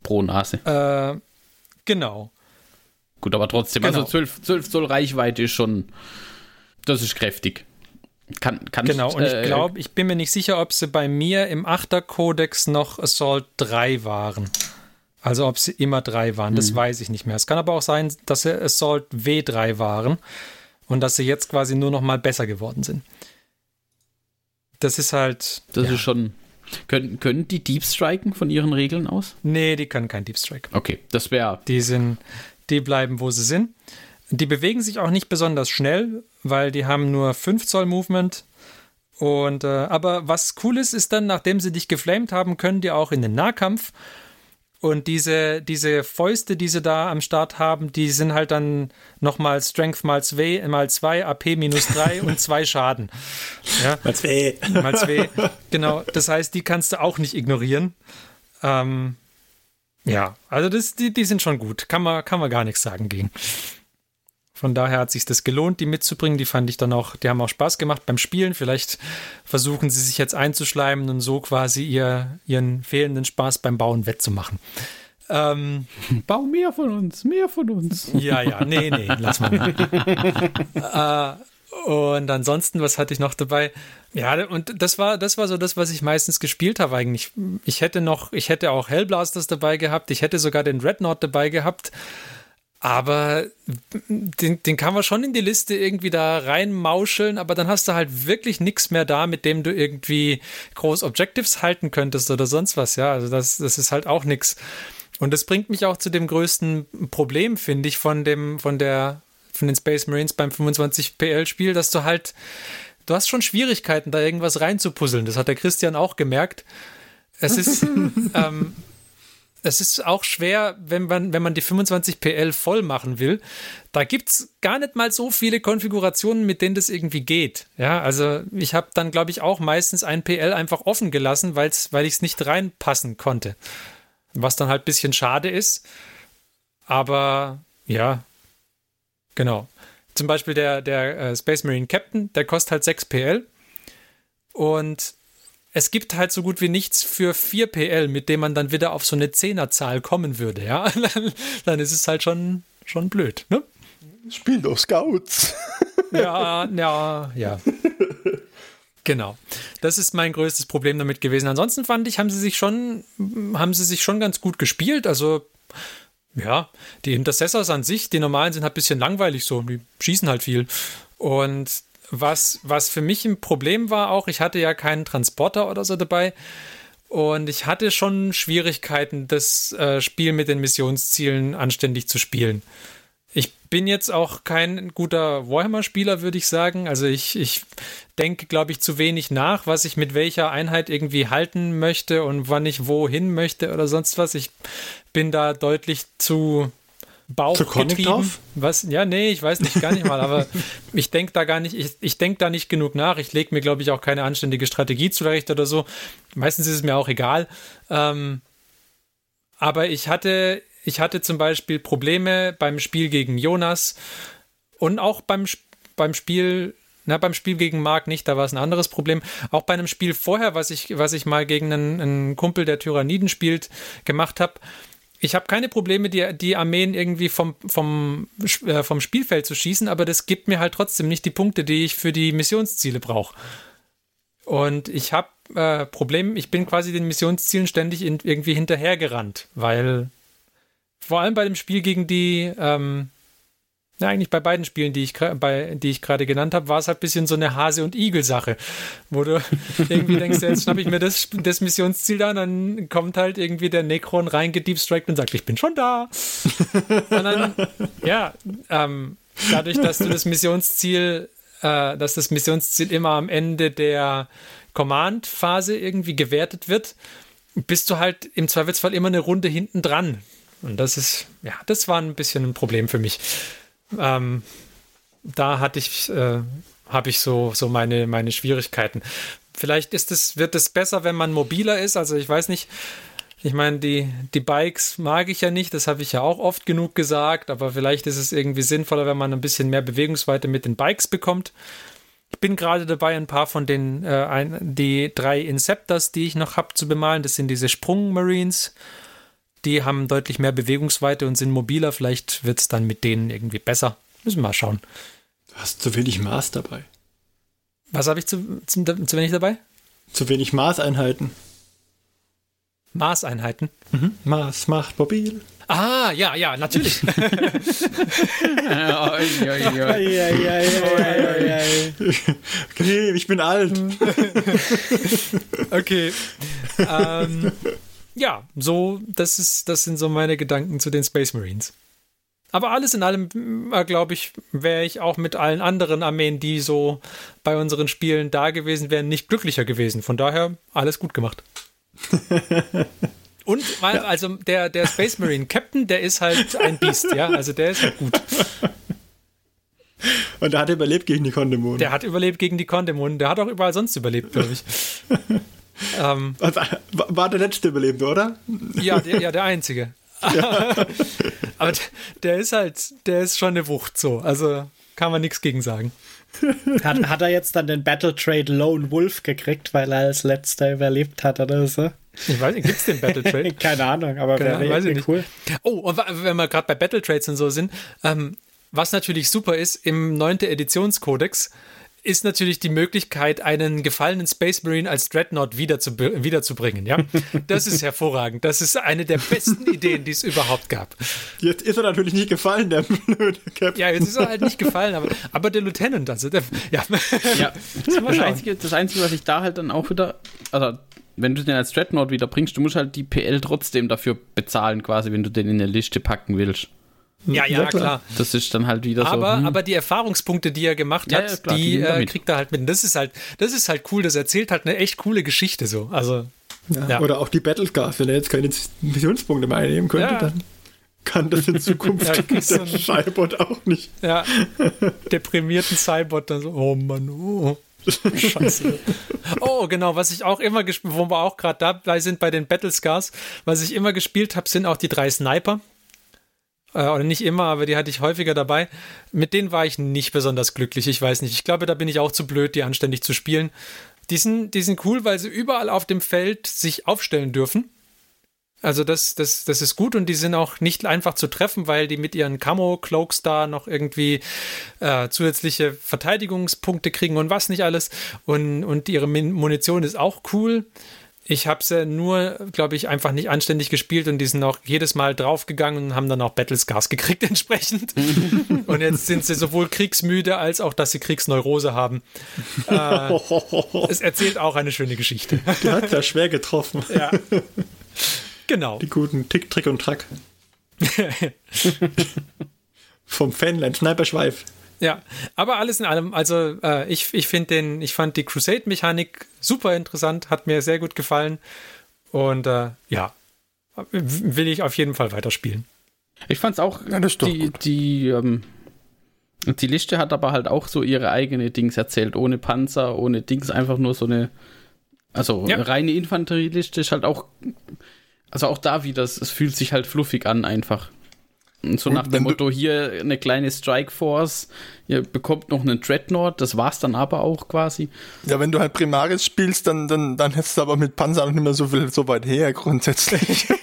pro Nase. Äh, genau. Gut, aber trotzdem, Genau. also 12, 12 Zoll Reichweite ist schon, das ist kräftig. Kann, kann Genau, und ich äh, glaube, ich bin mir nicht sicher, ob sie bei mir im 8er Kodex noch Assault 3 waren. Also ob sie immer 3 waren, das weiß ich nicht mehr. Es kann aber auch sein, dass sie Assault W3 waren und dass sie jetzt quasi nur noch mal besser geworden sind. Das ist halt. Das ja. ist schon. Können, können die Deep Striken von ihren Regeln aus? Nee, die können kein Deep Strike. Okay, das wäre. Die sind, die bleiben, wo sie sind. Die bewegen sich auch nicht besonders schnell, weil die haben nur 5 Zoll Movement. Und äh, aber was cool ist, ist dann, nachdem sie dich geflamed haben, können die auch in den Nahkampf. Und diese, diese Fäuste, die sie da am Start haben, die sind halt dann nochmal Strength mal 2, mal 2 AP minus 3 und 2 Schaden. Ja, Als weh. mal 2. Genau, das heißt, die kannst du auch nicht ignorieren. Ähm, ja, also das, die, die sind schon gut. Kann man, kann man gar nichts sagen gegen. Von daher hat sich das gelohnt, die mitzubringen. Die fand ich dann auch, die haben auch Spaß gemacht beim Spielen. Vielleicht versuchen sie sich jetzt einzuschleimen und so quasi ihr, ihren fehlenden Spaß beim Bauen wettzumachen. Ähm, Bau mehr von uns, mehr von uns. ja, ja, nee, nee, lass mal. äh, und ansonsten, was hatte ich noch dabei? Ja, und das war, das war so das, was ich meistens gespielt habe eigentlich. Ich hätte noch, ich hätte auch Hellblasters dabei gehabt, ich hätte sogar den Dreadnought dabei gehabt. Aber den, den kann man schon in die Liste irgendwie da reinmauscheln, aber dann hast du halt wirklich nichts mehr da, mit dem du irgendwie groß Objectives halten könntest oder sonst was. Ja, also das, das ist halt auch nichts. Und das bringt mich auch zu dem größten Problem, finde ich, von dem, von der, von den Space Marines beim 25 PL-Spiel, dass du halt, du hast schon Schwierigkeiten, da irgendwas reinzupuzzeln. Das hat der Christian auch gemerkt. Es ist, ähm, es ist auch schwer, wenn man, wenn man die 25 PL voll machen will. Da gibt es gar nicht mal so viele Konfigurationen, mit denen das irgendwie geht. Ja, also ich habe dann, glaube ich, auch meistens ein PL einfach offen gelassen, weil's, weil ich es nicht reinpassen konnte. Was dann halt ein bisschen schade ist. Aber ja, genau. Zum Beispiel der, der äh, Space Marine Captain, der kostet halt 6 PL. Und es gibt halt so gut wie nichts für 4 PL, mit dem man dann wieder auf so eine Zehnerzahl kommen würde, ja. Dann, dann ist es halt schon, schon blöd, ne? Spiel doch Scouts. Ja, ja, ja. Genau. Das ist mein größtes Problem damit gewesen. Ansonsten fand ich, haben sie sich schon, haben sie sich schon ganz gut gespielt. Also, ja, die Intercessors an sich, die normalen sind halt ein bisschen langweilig so. Die schießen halt viel. Und was, was für mich ein Problem war auch, ich hatte ja keinen Transporter oder so dabei. Und ich hatte schon Schwierigkeiten, das äh, Spiel mit den Missionszielen anständig zu spielen. Ich bin jetzt auch kein guter Warhammer-Spieler, würde ich sagen. Also ich, ich denke, glaube ich, zu wenig nach, was ich mit welcher Einheit irgendwie halten möchte und wann ich wohin möchte oder sonst was. Ich bin da deutlich zu Bauch Zu Conic getrieben. drauf? Was? Ja, nee, ich weiß nicht, gar nicht mal, aber ich denke da gar nicht, ich, ich denke da nicht genug nach. Ich lege mir, glaube ich, auch keine anständige Strategie zurecht oder so. Meistens ist es mir auch egal. Ähm, aber ich hatte, ich hatte zum Beispiel Probleme beim Spiel gegen Jonas und auch beim, beim Spiel, na, beim Spiel gegen Marc nicht, da war es ein anderes Problem. Auch bei einem Spiel vorher, was ich, was ich mal gegen einen, einen Kumpel, der Tyranniden spielt, gemacht habe. Ich habe keine Probleme, die, die Armeen irgendwie vom, vom, äh, vom Spielfeld zu schießen, aber das gibt mir halt trotzdem nicht die Punkte, die ich für die Missionsziele brauche. Und ich habe äh, Probleme, ich bin quasi den Missionszielen ständig in, irgendwie hinterhergerannt, weil vor allem bei dem Spiel gegen die, ähm, ja, eigentlich bei beiden Spielen, die ich, bei, die ich gerade genannt habe, war es halt ein bisschen so eine Hase- und Igel-Sache, wo du irgendwie denkst, ja, jetzt schnapp ich mir das, das Missionsziel da und dann kommt halt irgendwie der Necron reingedeepstrikt und sagt, ich bin schon da. Und dann, ja, ähm, dadurch, dass du das Missionsziel, äh, dass das Missionsziel immer am Ende der Command-Phase irgendwie gewertet wird, bist du halt im Zweifelsfall immer eine Runde hinten dran. Und das ist, ja, das war ein bisschen ein Problem für mich. Ähm, da hatte ich, äh, habe ich so, so meine, meine Schwierigkeiten. Vielleicht ist es, wird es besser, wenn man mobiler ist. Also ich weiß nicht, ich meine, die, die Bikes mag ich ja nicht, das habe ich ja auch oft genug gesagt, aber vielleicht ist es irgendwie sinnvoller, wenn man ein bisschen mehr Bewegungsweite mit den Bikes bekommt. Ich bin gerade dabei, ein paar von den, äh, ein, die drei Inceptors, die ich noch habe, zu bemalen. Das sind diese Sprung-Marines. Die haben deutlich mehr Bewegungsweite und sind mobiler. Vielleicht wird es dann mit denen irgendwie besser. Müssen wir mal schauen. Du hast zu wenig Maß dabei. Was habe ich zu, zu, zu wenig dabei? Zu wenig Maßeinheiten. Maßeinheiten. Mhm. Maß macht mobil. Ah, ja, ja, natürlich. Okay, ich bin alt. Okay. ähm, ja, so, das ist, das sind so meine Gedanken zu den Space Marines. Aber alles in allem, äh, glaube ich, wäre ich auch mit allen anderen Armeen, die so bei unseren Spielen da gewesen wären, nicht glücklicher gewesen. Von daher alles gut gemacht. Und weil, also der, der Space Marine Captain, der ist halt ein Biest, ja. Also der ist halt gut. Und er hat überlebt gegen die Kondemon. Der hat überlebt gegen die Kondemon. Der hat auch überall sonst überlebt, glaube ich. ähm, Also, war war der letzte Überlebende, oder? Ja, der, ja, der einzige. Aber der, ist halt, der ist schon eine Wucht so. Also kann man nichts gegen sagen. Hat, hat er jetzt dann den Battle Trade Lone Wolf gekriegt, weil er als letzter überlebt hat oder so? Ich weiß nicht, gibt es den Battle Trade? Keine Ahnung, aber Keine Ahnung, wäre irgendwie cool. Oh, und wenn wir gerade bei Battle Trades und so sind, ähm, was natürlich super ist, im 9. Editionskodex ist natürlich die Möglichkeit, einen gefallenen Space Marine als Dreadnought wiederzu, wiederzubringen. Ja? Das ist hervorragend. Das ist eine der besten Ideen, die es überhaupt gab. Jetzt ist er natürlich nicht gefallen, der blöde Captain. Ja, jetzt ist er halt nicht gefallen, aber, aber der Lieutenant, also der, ja. Ja, das Einzige, das Einzige, was ich da halt dann auch wieder, also wenn du den als Dreadnought wieder bringst, du musst halt die PL trotzdem dafür bezahlen, quasi, wenn du den in eine Liste packen willst. Ja, ja, Ja, klar. klar. Das ist dann halt wieder Aber, so. hm. aber die Erfahrungspunkte, die er gemacht hat, ja, klar, die die äh, kriegt er halt mit. Und das ist halt, das ist halt cool. Das erzählt halt eine echt coole Geschichte so. Also, Ja. Ja. Oder auch die Battlescars, wenn er jetzt keine Missionspunkte mehr einnehmen könnte, Ja. dann kann das in Zukunft Ja, der einen- Schallbot auch nicht. ja, deprimierten Cybot dann so, oh Mann, oh. Scheiße. Oh, genau, was ich auch immer gespielt, wo wir auch gerade dabei sind bei den Battlescars, was ich immer gespielt habe, sind auch die drei Sniper. Äh, oder nicht immer, aber die hatte ich häufiger dabei. Mit denen war ich nicht besonders glücklich, ich weiß nicht. Ich glaube, da bin ich auch zu blöd, die anständig zu spielen. Die sind, die sind cool, weil sie überall auf dem Feld sich aufstellen dürfen. Also das, das, das ist gut und die sind auch nicht einfach zu treffen, weil die mit ihren Camo-Cloaks da noch irgendwie äh, zusätzliche Verteidigungspunkte kriegen und was nicht alles. Und, und ihre Munition ist auch cool. Ich habe sie nur, glaube ich, einfach nicht anständig gespielt und die sind auch jedes Mal draufgegangen und haben dann auch Battlescars gekriegt entsprechend. und jetzt sind sie sowohl kriegsmüde als auch, dass sie Kriegsneurose haben. Äh, es erzählt auch eine schöne Geschichte. Der hat ja schwer getroffen. ja. Genau. Die guten Tick, Trick und Track. Vom Fanland, Sniper-Schweif. Ja, aber alles in allem, also äh, ich, ich finde den, ich fand die Crusade-Mechanik super interessant, hat mir sehr gut gefallen und äh, ja, will ich auf jeden Fall weiterspielen. Ich fand's auch, Ja, die, die, ähm, die Liste hat aber halt auch so ihre eigene Dings erzählt, ohne Panzer, ohne Dings, einfach nur so eine, also Ja. eine reine Infanterieliste ist halt auch, also auch da wieder, es es fühlt sich halt fluffig an einfach. So Gut, nach dem Motto, hier eine kleine Strike Force, ihr bekommt noch einen Dreadnought, das war's dann aber auch quasi. Ja, wenn du halt Primaris spielst, dann, dann, dann hättest du aber mit Panzer auch nicht mehr so viel so weit her grundsätzlich.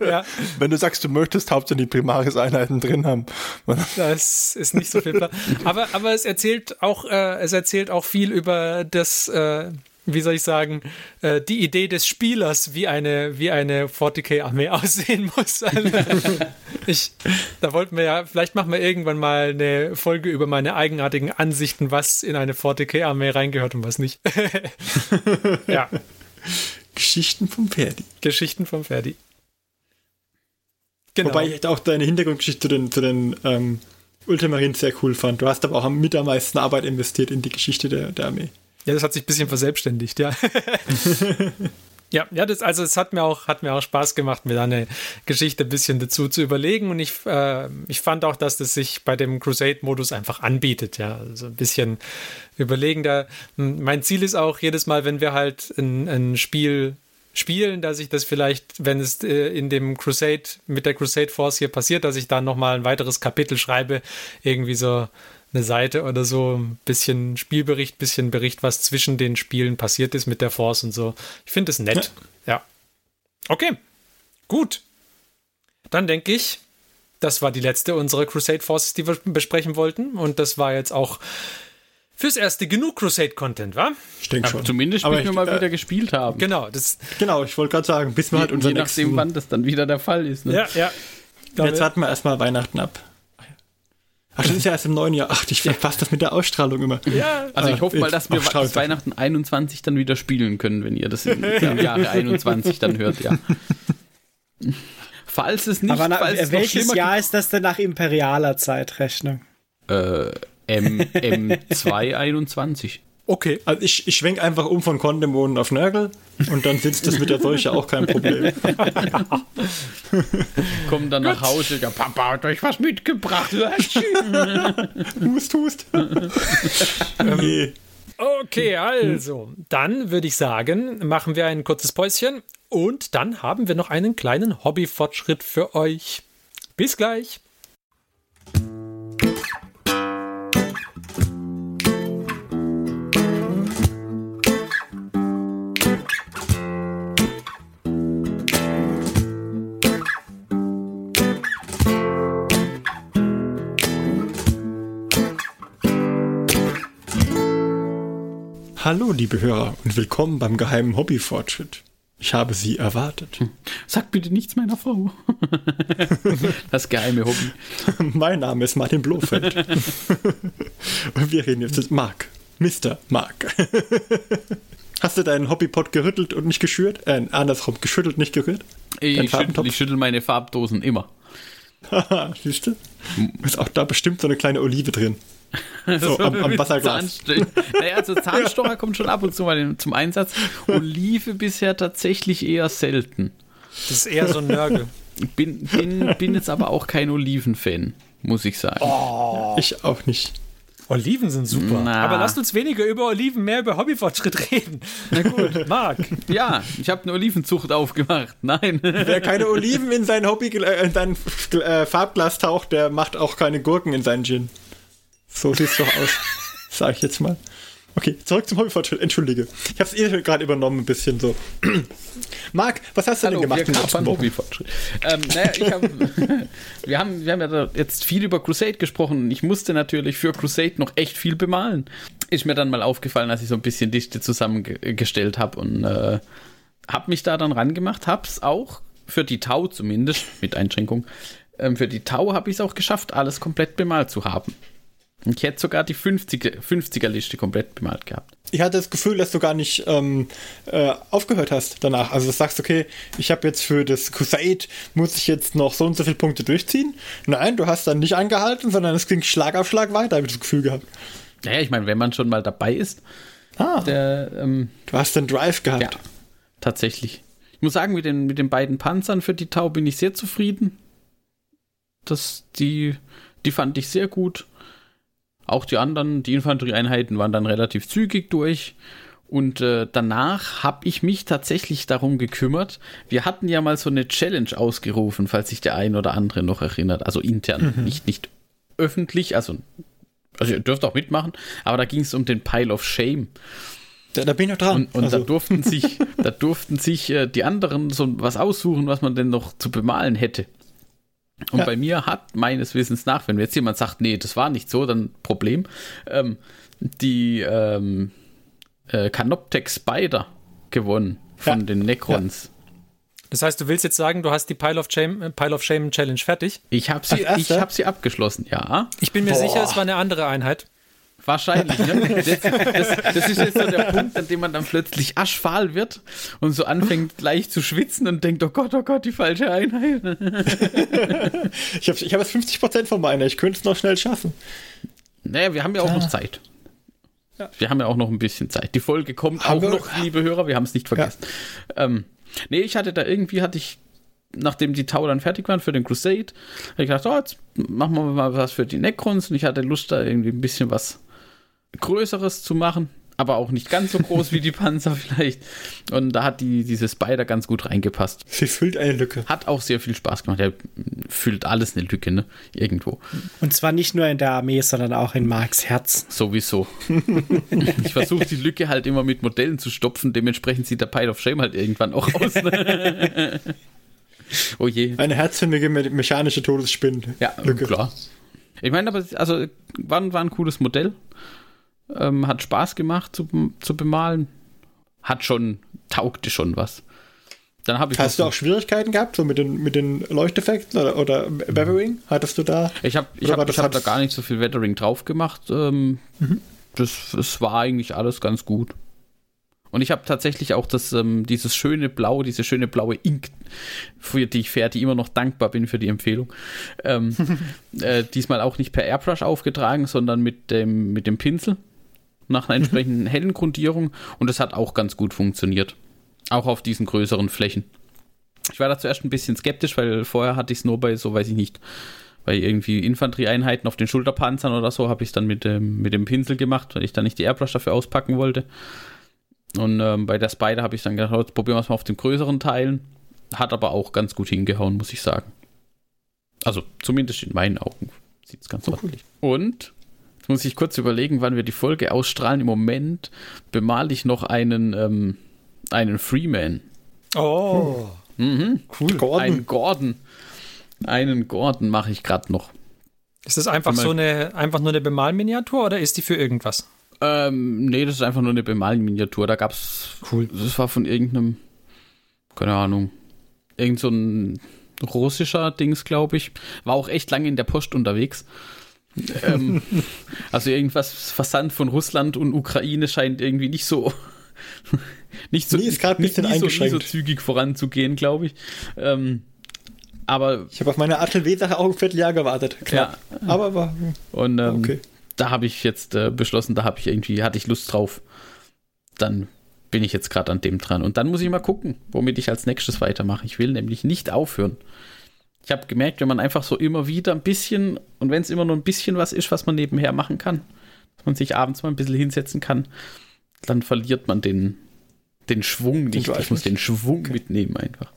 Ja, wenn du sagst, du möchtest hauptsächlich Primaris-Einheiten drin haben. das ist nicht so viel Plan. Aber, aber es erzählt auch, äh, es erzählt auch viel über das, äh, wie soll ich sagen, äh, die Idee des Spielers, wie eine, wie eine 40k-Armee aussehen muss. Also, ich, da wollten wir ja, vielleicht machen wir irgendwann mal eine Folge über meine eigenartigen Ansichten, was in eine 40k-Armee reingehört und was nicht. ja, Geschichten vom Pferdi. Geschichten vom Ferdi. Genau. Wobei ich auch deine Hintergrundgeschichte zu den, zu den ähm, Ultramarines sehr cool fand. Du hast aber auch am- mit am meisten Arbeit investiert in die Geschichte der, der Armee. Ja, das hat sich ein bisschen verselbstständigt, ja. ja, ja, das, also es hat mir auch, hat mir auch Spaß gemacht, mir da eine Geschichte ein bisschen dazu zu überlegen. Und ich, äh, ich fand auch, dass das sich bei dem Crusade-Modus einfach anbietet, ja. Also ein bisschen überlegen. Da, m, mein Ziel ist auch jedes Mal, wenn wir halt ein, ein Spiel spielen, dass ich das vielleicht, wenn es äh, in dem Crusade, mit der Crusade Force hier passiert, dass ich dann nochmal ein weiteres Kapitel schreibe, irgendwie so eine Seite oder so, ein bisschen Spielbericht, bisschen Bericht, was zwischen den Spielen passiert ist mit der Force und so. Ich finde es nett. Ja. Okay. Gut. Dann denke ich, das war die letzte unserer Crusade Forces, die wir besprechen wollten. Und das war jetzt auch fürs erste genug Crusade-Content, wa? Ich denke Ja, schon. zumindest bis wir ich- mal äh, wieder gespielt haben. Genau, das, Genau, ich wollte gerade sagen, bis wir halt unser je nachdem, nächsten... wann das dann wieder der Fall ist. Ne? ja, ja. Jetzt warten wir erstmal Weihnachten ab. Ach, das ist ja erst im neuen Jahr. Ach, ich verpasse das mit der Ausstrahlung immer. ja, Also ich Äh, hoffe mal, dass wir bis Weihnachten 21 dann wieder spielen können, wenn ihr das im, Jahre 21 dann hört, ja. Falls es nicht, Aber na, falls welches schlimmer Jahr ist das denn nach imperialer Zeitrechnung? Äh, M, M221. Okay. Also ich, ich schwenk einfach um von Kondemonen auf Nörgel und dann sitzt das mit der Seuche auch kein Problem. Kommen dann nach Hause, der Papa hat euch was mitgebracht. hust, hust. nee. Okay, also, dann würde ich sagen, machen wir ein kurzes Päuschen und dann haben wir noch einen kleinen Hobbyfortschritt für euch. Bis gleich. Hallo, liebe Hörer, und willkommen beim geheimen Hobbyfortschritt. Ich habe Sie erwartet. Sag bitte nichts meiner Frau. Das geheime Hobby. mein Name ist Martin Blofeld. und wir reden jetzt mit Mark. Mr. Mark. Hast du deinen Hobbypot gerüttelt und nicht geschürt? Äh, andersrum, geschüttelt, nicht gerührt? Ich schüttel, ich schüttel meine Farbdosen immer. Haha, siehst du? Ist auch da bestimmt so eine kleine Olive drin. So, am, am Wasserglas. Naja, also Zahnstocher kommt schon ab und zu mal zum Einsatz. Olive bisher tatsächlich eher selten. Das ist eher so ein Nörgel. Bin, bin, bin jetzt aber auch kein Oliven-Fan, muss ich sagen. Ich auch nicht. Oliven sind super. Na. Aber lasst uns weniger über Oliven, mehr über Hobbyfortschritt reden. Na gut, Marc. Ja, ich habe eine Olivenzucht aufgemacht. Nein. Wer keine Oliven in sein Hobby, äh, in sein äh, Farbglas taucht, der macht auch keine Gurken in seinen Gin. So sieht's doch aus. Sag ich jetzt mal. Okay, zurück zum Hobbyfortschritt. Entschuldige. Ich habe es eh gerade übernommen, ein bisschen so. Marc, was hast du denn gemacht in letzten? Hobbyfortschritt. Ähm, naja, ich hab, wir, haben, wir haben ja jetzt viel über Crusade gesprochen. Ich musste natürlich für Crusade noch echt viel bemalen. Ist mir dann mal aufgefallen, als ich so ein bisschen Dichte zusammengestellt habe und äh, habe mich da dann rangemacht. Hab's auch für die Tau zumindest, mit Einschränkung, ähm, für die Tau habe ich es auch geschafft, alles komplett bemalt zu haben. Und Ich hätte sogar die 50er, 50er-Liste komplett bemalt gehabt. Ich hatte das Gefühl, dass du gar nicht ähm, äh, aufgehört hast danach. Also du sagst, okay, ich habe jetzt für das Crusade, muss ich jetzt noch so und so viele Punkte durchziehen. Nein, du hast dann nicht angehalten, sondern es ging Schlag auf Schlag weiter, habe ich das Gefühl gehabt. Naja, ich meine, wenn man schon mal dabei ist, Ah, der, ähm, du hast den Drive gehabt. Ja, tatsächlich. Ich muss sagen, mit den, mit den beiden Panzern für die Tau bin ich sehr zufrieden. Das, die, die fand ich sehr gut. Auch die anderen, die Infanterieeinheiten waren dann relativ zügig durch. Und äh, danach habe ich mich tatsächlich darum gekümmert. Wir hatten ja mal so eine Challenge ausgerufen, falls sich der ein oder andere noch erinnert. Also intern, nicht, nicht öffentlich. Also, also ihr dürft auch mitmachen. Aber da ging es um den Pile of Shame. Da, da bin ich noch dran. Und, und Also, da durften sich, da durften sich äh, die anderen so was aussuchen, was man denn noch zu bemalen hätte. Und Ja. bei mir hat meines Wissens nach, wenn jetzt jemand sagt, nee, das war nicht so, dann Problem. Ähm, die ähm, äh, Canoptech Spider gewonnen von Ja. den Necrons. Das heißt, du willst jetzt sagen, du hast die Pile of Shame, Pile of Shame Challenge fertig? Ich habe sie, ich hab sie abgeschlossen, ja. Ich bin mir Boah. sicher, es war eine andere Einheit. Wahrscheinlich. Ne? Das, das, das ist jetzt so der Punkt, an dem man dann plötzlich aschfahl wird und so anfängt leicht zu schwitzen und denkt, oh Gott, oh Gott, die falsche Einheit. ich habe ich hab jetzt 50% von meiner. Ich könnte es noch schnell schaffen. Naja, wir haben ja auch noch Zeit. Wir haben ja auch noch ein bisschen Zeit. Die Folge kommt Haben auch wir- noch, liebe Hörer, wir haben es nicht vergessen. Ähm, nee, ich hatte da irgendwie, hatte ich, nachdem die Tau dann fertig waren für den Crusade, habe ich gedacht, oh, jetzt machen wir mal was für die Necrons und ich hatte Lust, da irgendwie ein bisschen was Größeres zu machen, aber auch nicht ganz so groß wie die Panzer vielleicht. Und da hat die, diese Spider ganz gut reingepasst. Sie füllt eine Lücke. Hat auch sehr viel Spaß gemacht. Der füllt alles eine Lücke, ne? Irgendwo. Und zwar nicht nur in der Armee, sondern auch in Marks Herz. Sowieso. ich versuche die Lücke halt immer mit Modellen zu stopfen, dementsprechend sieht der Pile of Shame halt irgendwann auch aus. Ne? oh je. Eine herzförmige me mechanische Todesspinne. Ja, Lücke. klar. Ich meine, aber also war, war ein cooles Modell. Ähm, hat Spaß gemacht zu, zu bemalen. Hat schon, taugte schon was. Dann habe ich Hast du auch Schwierigkeiten gehabt, so mit den, mit den Leuchteffekten oder, oder Bearing? Hattest du da? Ich habe ich hab, ich hab da gar nicht so viel Weathering drauf gemacht. Ähm, das, das war eigentlich alles ganz gut. Und ich habe tatsächlich auch das, ähm, dieses schöne Blau, diese schöne blaue Ink, für die ich Ferdi immer noch dankbar bin für die Empfehlung. Ähm, äh, diesmal auch nicht per Airbrush aufgetragen, sondern mit dem, mit dem Pinsel nach einer entsprechenden hellen Grundierung. Und das hat auch ganz gut funktioniert. Auch auf diesen größeren Flächen. Ich war da zuerst ein bisschen skeptisch, weil vorher hatte ich es nur bei, so weiß ich nicht, bei irgendwie Infanterieeinheiten auf den Schulterpanzern oder so, habe ich es dann mit dem, mit dem Pinsel gemacht, weil ich dann nicht die Airbrush dafür auspacken wollte. Und ähm, bei der Spider habe ich dann gedacht, jetzt probieren wir es mal auf den größeren Teilen. Hat aber auch ganz gut hingehauen, muss ich sagen. Also zumindest in meinen Augen sieht es ganz ordentlich. Und jetzt muss ich kurz überlegen, wann wir die Folge ausstrahlen. Im Moment bemale ich noch einen, ähm, einen Freeman. Oh. Mhm. Cool. Gordon. Einen Gordon. Einen Gordon mache ich gerade noch. Ist das einfach so eine, einfach nur eine Bemalminiatur oder ist die für irgendwas? Ähm, nee, das ist einfach nur eine Bemalminiatur. Da gab's. Cool. Das war von irgendeinem. Keine Ahnung. Irgend so ein russischer Dings, glaube ich. War auch echt lange in der Post unterwegs. Ähm, also irgendwas Versand von Russland und Ukraine scheint irgendwie nicht so. nicht so, Nee, ist ein nicht, bisschen nicht, so, nicht so eingeschränkt. zügig voranzugehen, glaube ich. Ähm, aber Ich habe auf meine Atelier-Sache auch ein Vierteljahr gewartet. Knapp. Aber war. Und ähm, Okay. da habe ich jetzt äh, beschlossen, da habe ich irgendwie, hatte ich Lust drauf. Dann bin ich jetzt gerade an dem dran. Und dann muss ich mal gucken, womit ich als nächstes weitermache. Ich will nämlich nicht aufhören. Ich habe gemerkt, wenn man einfach so immer wieder ein bisschen, und wenn es immer nur ein bisschen was ist, was man nebenher machen kann, dass man sich abends mal ein bisschen hinsetzen kann, dann verliert man den, den Schwung nicht. Ich muss den Schwung mitnehmen einfach.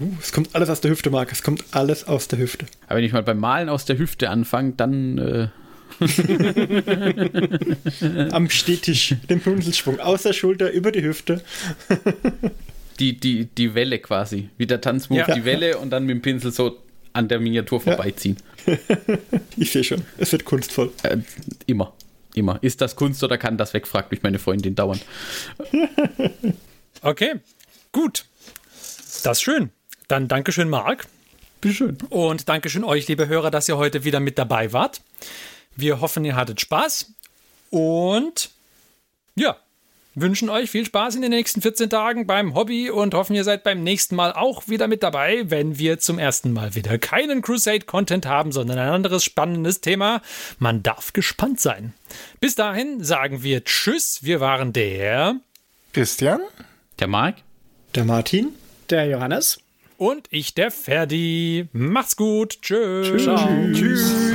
Uh, es kommt alles aus der Hüfte, Marc. Es kommt alles aus der Hüfte. Aber wenn ich mal beim Malen aus der Hüfte anfange, dann äh, Am Stehtisch, den Pinselschwung aus der Schulter über die Hüfte. die, die, die Welle quasi. Wie der Tanzmove, Ja. die Welle und dann mit dem Pinsel so an der Miniatur Ja. vorbeiziehen. Ich sehe schon, es wird kunstvoll. Äh, immer. Immer. Ist das Kunst oder kann das weg? fragt mich meine Freundin dauernd. Okay, gut. Das ist schön. Dann Dankeschön, Marc. Bitteschön. Und Dankeschön euch, liebe Hörer, dass ihr heute wieder mit dabei wart. Wir hoffen, ihr hattet Spaß. Und ja, wünschen euch viel Spaß in den nächsten 14 Tagen beim Hobby und hoffen, ihr seid beim nächsten Mal auch wieder mit dabei, wenn wir zum ersten Mal wieder keinen Crusade-Content haben, sondern ein anderes spannendes Thema. Man darf gespannt sein. Bis dahin sagen wir Tschüss. Wir waren der. Christian? Der Marc? Der Martin? Der Johannes. Und ich, der Ferdi. Macht's gut. Tschüss. Ciao. Tschüss.